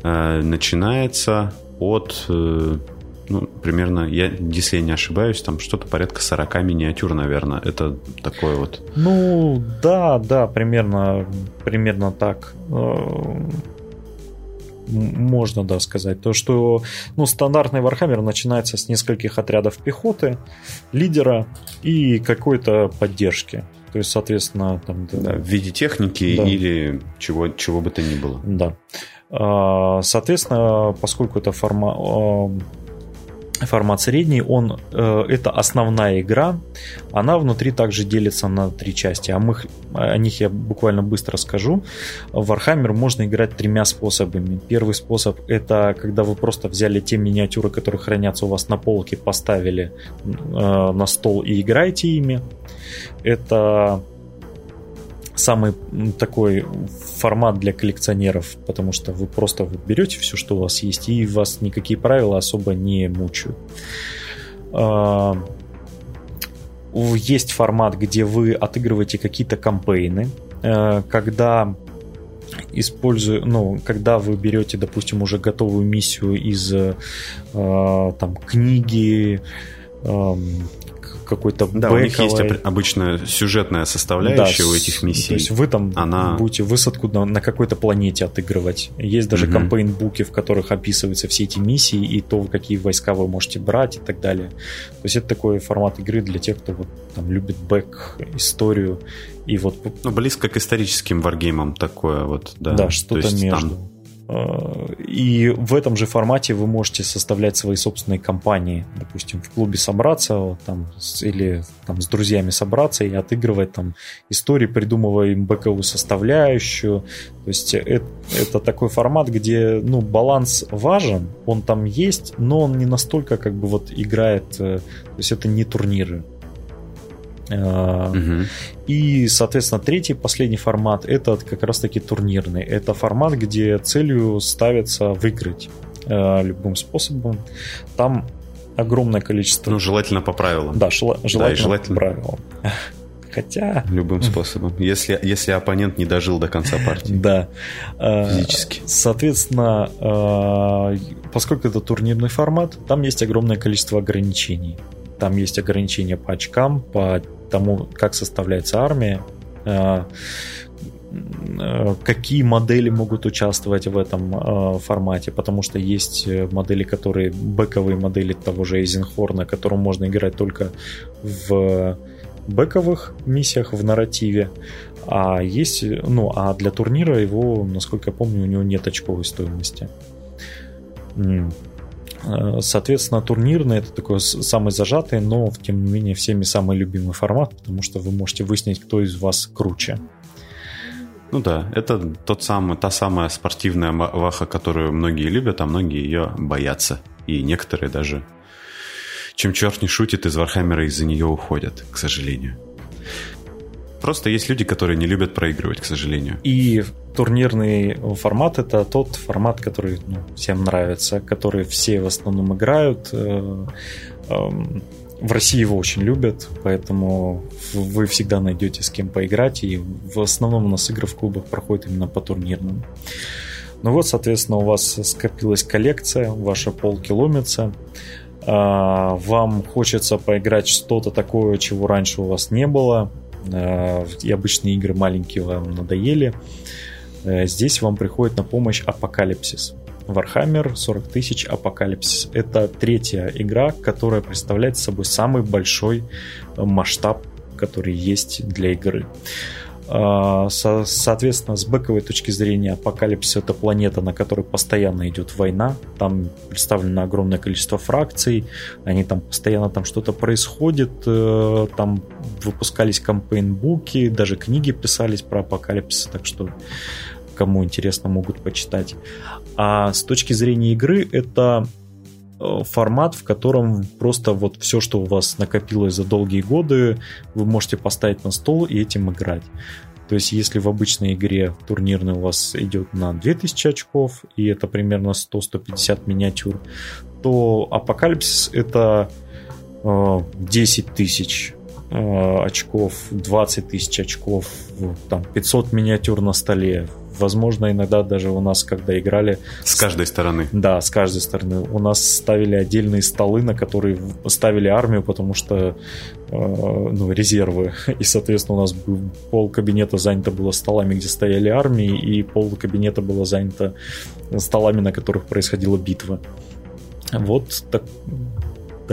э, начинается от, э, ну, примерно, я, если я не ошибаюсь, там что-то порядка 40 миниатюр, наверное. Это такой вот...
Ну, да, да, примерно, примерно так э, можно, да, сказать. То, что ну, стандартный Warhammer начинается с нескольких отрядов пехоты, лидера и какой-то поддержки. То есть, соответственно, там...
Да, в виде техники да. или чего, чего бы то ни было.
Да. А, соответственно, поскольку это форма... Формат средний, он э, это основная игра, она внутри также делится на три части, а мы, о них я буквально быстро скажу. В Warhammer можно играть тремя способами. Первый способ это когда вы просто взяли те миниатюры, которые хранятся у вас на полке, поставили э, на стол и играете ими. Это самый такой формат для коллекционеров, потому что вы просто берете все, что у вас есть, и вас никакие правила особо не мучают. А, есть формат, где вы отыгрываете какие-то кампейны, э, когда используя, ну, когда вы берете, допустим, уже готовую миссию из э, там книги, эм, какой-то
Да, бэковой. у них есть обычно сюжетная составляющая да, у этих миссий. То
есть вы там Она... будете высадку на, на какой-то планете отыгрывать. Есть даже угу. кампейн-буки, в которых описываются все эти миссии и то, какие войска вы можете брать и так далее. То есть это такой формат игры для тех, кто вот там любит бэк, историю и вот...
Ну, близко к историческим варгеймам такое вот, да.
Да, что-то между. Там и в этом же формате вы можете составлять свои собственные компании. Допустим, в клубе собраться там, или там, с друзьями собраться и отыгрывать там истории, придумывая им бэковую составляющую. То есть это, это такой формат, где ну, баланс важен, он там есть, но он не настолько как бы вот играет, э, то есть это не турниры. Угу. И, соответственно, третий, последний формат это как раз-таки турнирный. Это формат, где целью ставится выиграть э, любым способом. Там огромное количество.
Ну, желательно по правилам.
Да, жел... желательно, да, желательно по правилам. Хотя...
Любым способом. Если, если оппонент не дожил до конца партии.
Да.
Физически.
Соответственно, поскольку это турнирный формат, там есть огромное количество ограничений. Там есть ограничения по очкам, по тому, как составляется армия, э, э, какие модели могут участвовать в этом э, формате, потому что есть модели, которые бэковые модели того же Эйзенхорна, которым можно играть только в бэковых миссиях в нарративе, а есть, ну, а для турнира его, насколько я помню, у него нет очковой стоимости. Э, соответственно, турнирный это такой самый зажатый, но тем не менее всеми самый любимый формат, потому что вы можете выяснить, кто из вас круче.
Ну да, это тот самый, та самая спортивная ваха, которую многие любят, а многие ее боятся. И некоторые даже, чем черт не шутит, из Вархаммера из-за нее уходят, к сожалению. Просто есть люди, которые не любят проигрывать, к сожалению.
И турнирный формат это тот формат, который ну, всем нравится, который все в основном играют. Э, эм, в России его очень любят, поэтому вы всегда найдете с кем поиграть, и в основном у нас игры в клубах проходят именно по турнирным. Ну вот, соответственно, у вас скопилась коллекция, ваша полки ломятся, а, вам хочется поиграть что-то такое, чего раньше у вас не было, Э, и обычные игры маленькие вам надоели, э, здесь вам приходит на помощь Апокалипсис. Warhammer 40 тысяч Апокалипсис. Это третья игра, которая представляет собой самый большой масштаб, который есть для игры. А, соответственно, с бэковой точки зрения, Апокалипсис это планета, на которой постоянно идет война. Там представлено огромное количество фракций, они там постоянно там что-то происходит, э, там выпускались кампейн-буки, даже книги писались про Апокалипсис, так что кому интересно, могут почитать. А с точки зрения игры, это формат, в котором просто вот все, что у вас накопилось за долгие годы, вы можете поставить на стол и этим играть. То есть, если в обычной игре турнирной у вас идет на 2000 очков, и это примерно 100-150 миниатюр, то Апокалипсис это 10 э, тысяч э, очков, 20 тысяч очков, там 500 миниатюр на столе, Возможно, иногда даже у нас, когда играли...
С каждой стороны.
Да, с каждой стороны. У нас ставили отдельные столы, на которые ставили армию, потому что э, ну, резервы. И, соответственно, у нас пол кабинета занято было столами, где стояли армии, и пол кабинета было занято столами, на которых происходила битва. Вот так,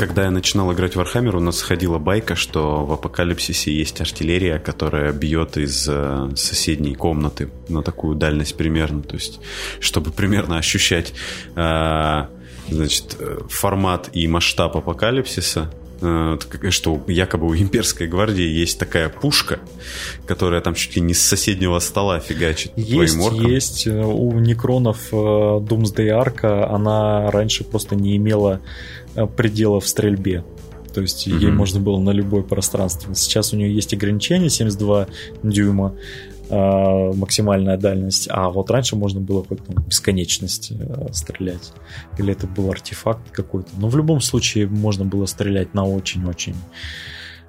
когда я начинал играть в Warhammer, у нас ходила байка, что в Апокалипсисе есть артиллерия, которая бьет из э, соседней комнаты на такую дальность примерно. То есть, чтобы примерно ощущать э, значит, э, формат и масштаб апокалипсиса, что якобы у имперской гвардии есть такая пушка, которая там чуть ли не с соседнего стола фигачит
есть. Есть, у некронов Doomsday арка, она раньше просто не имела предела в стрельбе. То есть mm-hmm. ей можно было на любое пространство. Сейчас у нее есть ограничение 72 дюйма э, максимальная дальность, а вот раньше можно было хоть там бесконечность э, стрелять. Или это был артефакт какой-то. Но в любом случае можно было стрелять на очень-очень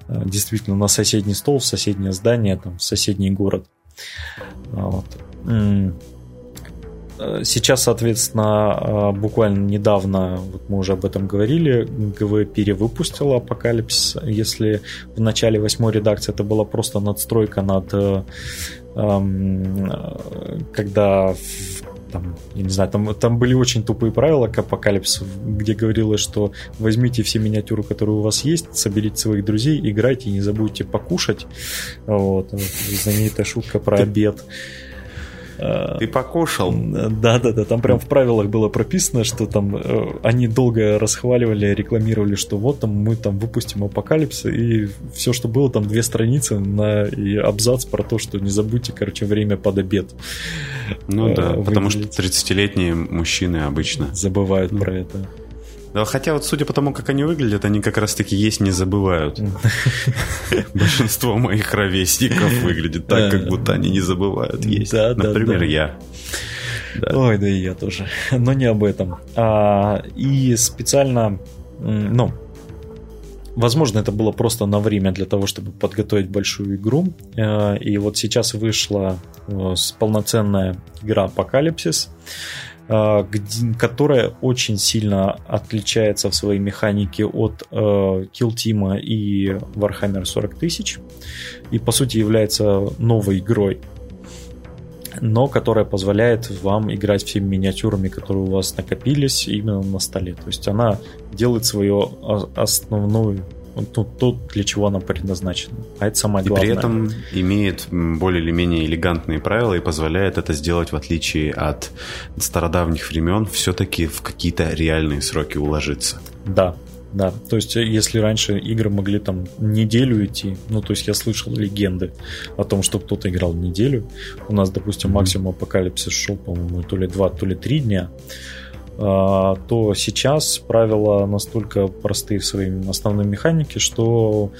э, действительно на соседний стол, в соседнее здание, там, в соседний город. Вот. Э, сейчас, соответственно, э, буквально недавно, вот мы уже об этом говорили, ГВ перевыпустила Апокалипсис. Если в начале восьмой редакции это была просто надстройка над э, эм, когда там, я не знаю, там, там были очень тупые правила к апокалипсису, где говорилось, что возьмите все миниатюры, которые у вас есть, соберите своих друзей, играйте не забудьте покушать. Вот, знаменитая шутка про обед.
Э, Ты покушал?
Да, да, да. Там прям в правилах было прописано, что там э, они долго расхваливали, рекламировали, что вот там мы там выпустим апокалипсис, и все, что было, там две страницы на и абзац про то, что не забудьте, короче, время под обед.
Ну да, выделить. потому что 30-летние мужчины обычно
забывают про это.
Да, хотя вот судя по тому, как они выглядят, они как раз-таки есть не забывают. Большинство моих ровесников выглядит так, как будто они не забывают есть. Например, я.
Да. Ой, да и я тоже. Но не об этом. А, и специально, ну, возможно, это было просто на время для того, чтобы подготовить большую игру. А, и вот сейчас вышла э, полноценная игра Апокалипсис. А, которая очень сильно отличается в своей механике от э, Kill Team и Warhammer 40 тысяч и по сути является новой игрой но которая позволяет вам играть всеми миниатюрами, которые у вас накопились именно на столе. То есть она делает свою основную то, то, для чего она предназначена. А это самое главное.
И при этом имеет более или менее элегантные правила и позволяет это сделать, в отличие от стародавних времен, все-таки в какие-то реальные сроки уложиться.
Да, да, то есть если раньше игры могли там неделю идти, ну то есть я слышал легенды о том, что кто-то играл неделю. У нас, допустим, максимум апокалипсис шел, по-моему, то ли два, то ли три дня. А, то сейчас правила настолько простые в своей основной механике, что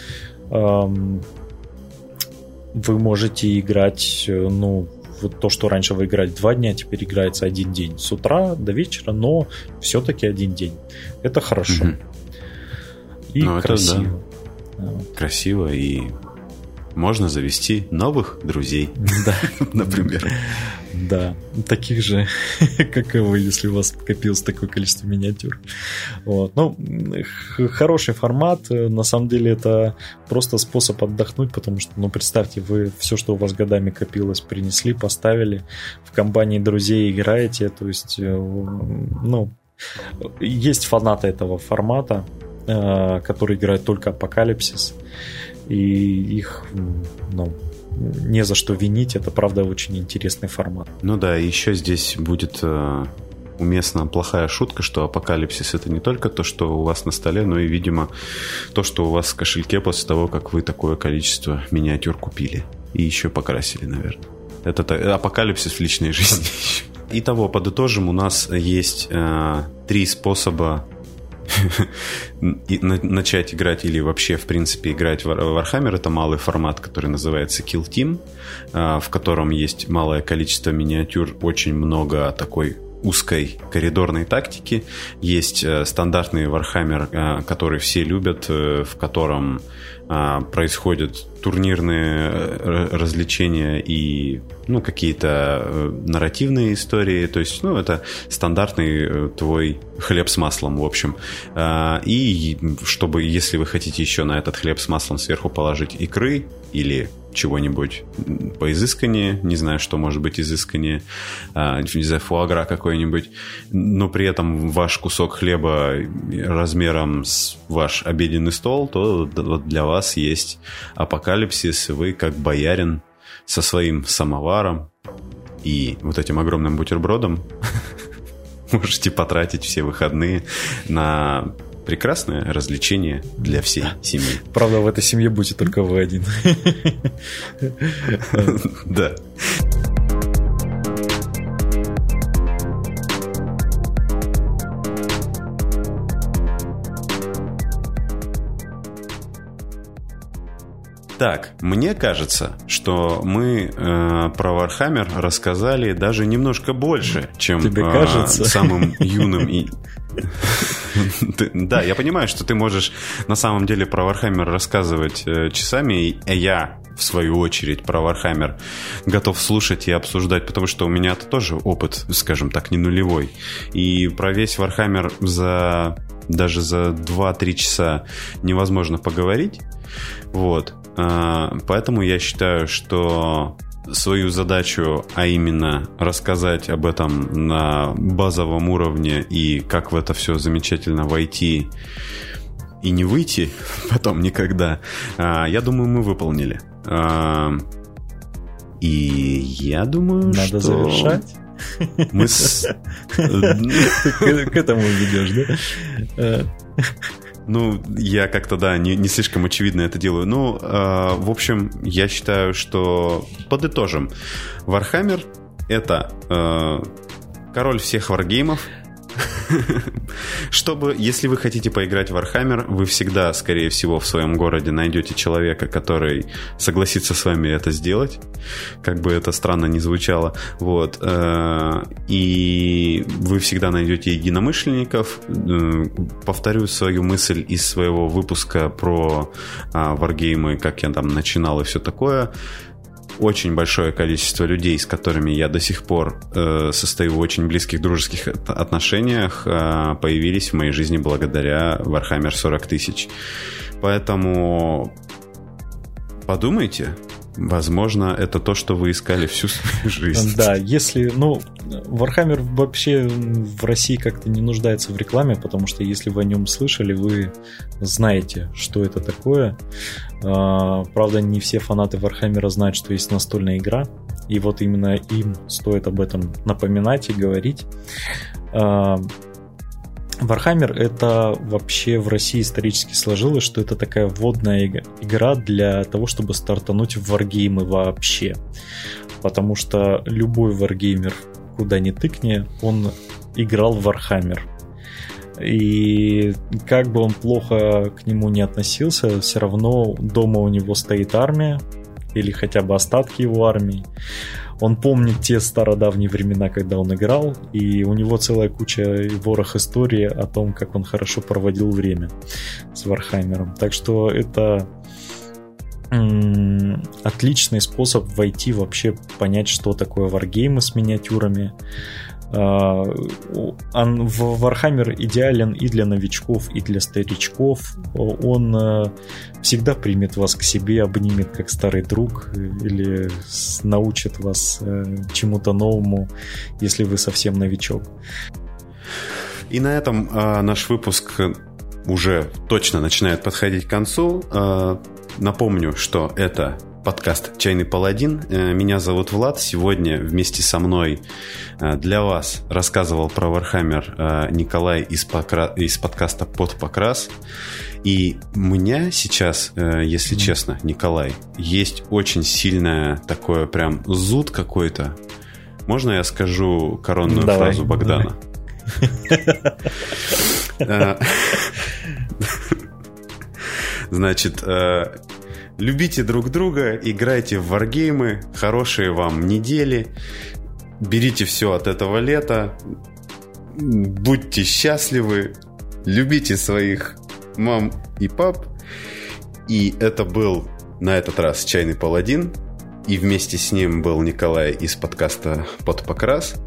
вы можете играть, ну, вот то, что раньше вы играли два дня, теперь играется один день. С утра до вечера, но все-таки один день. Это хорошо. Угу.
И ну, красиво. Это, да. Красиво и можно завести новых друзей. Да. Например.
Да, таких же, как и вы, если у вас копилось такое количество миниатюр. Вот. Ну, хороший формат. На самом деле это просто способ отдохнуть, потому что, ну, представьте, вы все, что у вас годами копилось, принесли, поставили, в компании друзей играете. То есть, э, ну, есть фанаты этого формата, э, которые играют только Апокалипсис и их, ну, не за что винить, это правда очень интересный формат.
Ну да, еще здесь будет э, уместна плохая шутка, что апокалипсис это не только то, что у вас на столе, но и, видимо, то, что у вас в кошельке после того, как вы такое количество миниатюр купили. И еще покрасили, наверное. Это апокалипсис в личной жизни. Итого, подытожим, у нас есть э, три способа начать играть или вообще, в принципе, играть в Warhammer, это малый формат, который называется Kill Team, а, в котором есть малое количество миниатюр, очень много такой узкой коридорной тактики. Есть э, стандартный Warhammer, э, который все любят, э, в котором а, происходят турнирные развлечения и ну, какие-то нарративные истории. То есть, ну, это стандартный твой хлеб с маслом, в общем. А, и чтобы, если вы хотите еще на этот хлеб с маслом сверху положить икры или чего-нибудь поизысканнее, не знаю, что может быть изысканнее, а, не знаю, фуагра какой-нибудь, но при этом ваш кусок хлеба размером с ваш обеденный стол, то для вас есть апокалипсис, вы как боярин со своим самоваром и вот этим огромным бутербродом можете потратить все выходные на прекрасное развлечение для всей семьи.
Правда, в этой семье будете только вы один.
Да. Так, мне кажется, что мы э, про Вархаммер рассказали даже немножко больше, чем
Тебе э,
самым юным и Да, я понимаю, что ты можешь на самом деле про Warhammer рассказывать э, часами, и я, в свою очередь, про Warhammer готов слушать и обсуждать, потому что у меня это тоже опыт, скажем так, не нулевой. И про весь Warhammer за даже за 2-3 часа невозможно поговорить. Вот. А, поэтому я считаю, что свою задачу, а именно рассказать об этом на базовом уровне и как в это все замечательно войти и не выйти потом никогда, а, я думаю, мы выполнили. А, и я думаю,
Надо
что...
завершать.
Мы с...
К этому ведешь, да?
Ну, я как-то, да, не, не слишком очевидно это делаю. Ну, э, в общем, я считаю, что подытожим. Warhammer — это э, король всех варгеймов, Чтобы, если вы хотите поиграть в Warhammer, вы всегда, скорее всего, в своем городе найдете человека, который согласится с вами это сделать. Как бы это странно не звучало. Вот. Э, и вы всегда найдете единомышленников. Э, повторю свою мысль из своего выпуска про варгеймы, как я там начинал и все такое очень большое количество людей, с которыми я до сих пор э, состою в очень близких дружеских отношениях, э, появились в моей жизни благодаря Warhammer 40 тысяч. Поэтому подумайте, Возможно, это то, что вы искали всю свою жизнь.
Да, если, ну, Warhammer вообще в России как-то не нуждается в рекламе, потому что если вы о нем слышали, вы знаете, что это такое. А, правда, не все фанаты Warhammer знают, что есть настольная игра, и вот именно им стоит об этом напоминать и говорить. Warhammer это вообще в России исторически сложилось, что это такая вводная игра для того, чтобы стартануть в варгеймы вообще. Потому что любой варгеймер, куда ни тыкни, он играл в Warhammer. И как бы он плохо к нему не относился, все равно дома у него стоит армия, или хотя бы остатки его армии. Он помнит те стародавние времена, когда он играл, и у него целая куча ворох истории о том, как он хорошо проводил время с Вархаммером. Так что это отличный способ войти вообще понять, что такое варгеймы с миниатюрами, а, Warhammer идеален и для новичков, и для старичков. Он э, всегда примет вас к себе, обнимет как старый друг или научит вас э, чему-то новому, если вы совсем новичок.
И на этом э, наш выпуск уже точно начинает подходить к концу. Э, напомню, что это подкаст «Чайный паладин». Э, меня зовут Влад. Сегодня вместе со мной э, для вас рассказывал про Warhammer э, Николай из, покра... из подкаста «Под покрас». И у меня сейчас, если честно, Николай, есть очень сильное такое прям зуд какой-то. Можно я скажу коронную давай, фразу Богдана? Значит, Любите друг друга, играйте в варгеймы, хорошие вам недели, берите все от этого лета, будьте счастливы, любите своих мам и пап. И это был на этот раз Чайный Паладин. И вместе с ним был Николай из подкаста «Под покрас».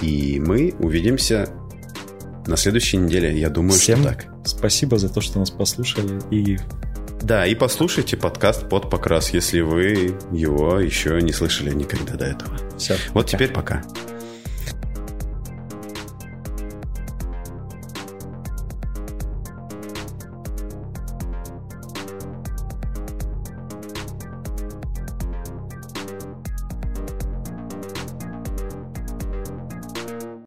И мы увидимся на следующей неделе. Я думаю,
Всем
что так.
Спасибо за то, что нас послушали. И
да, и послушайте подкаст «Под покрас», если вы его еще не слышали никогда до этого.
Все.
Вот пока. теперь пока.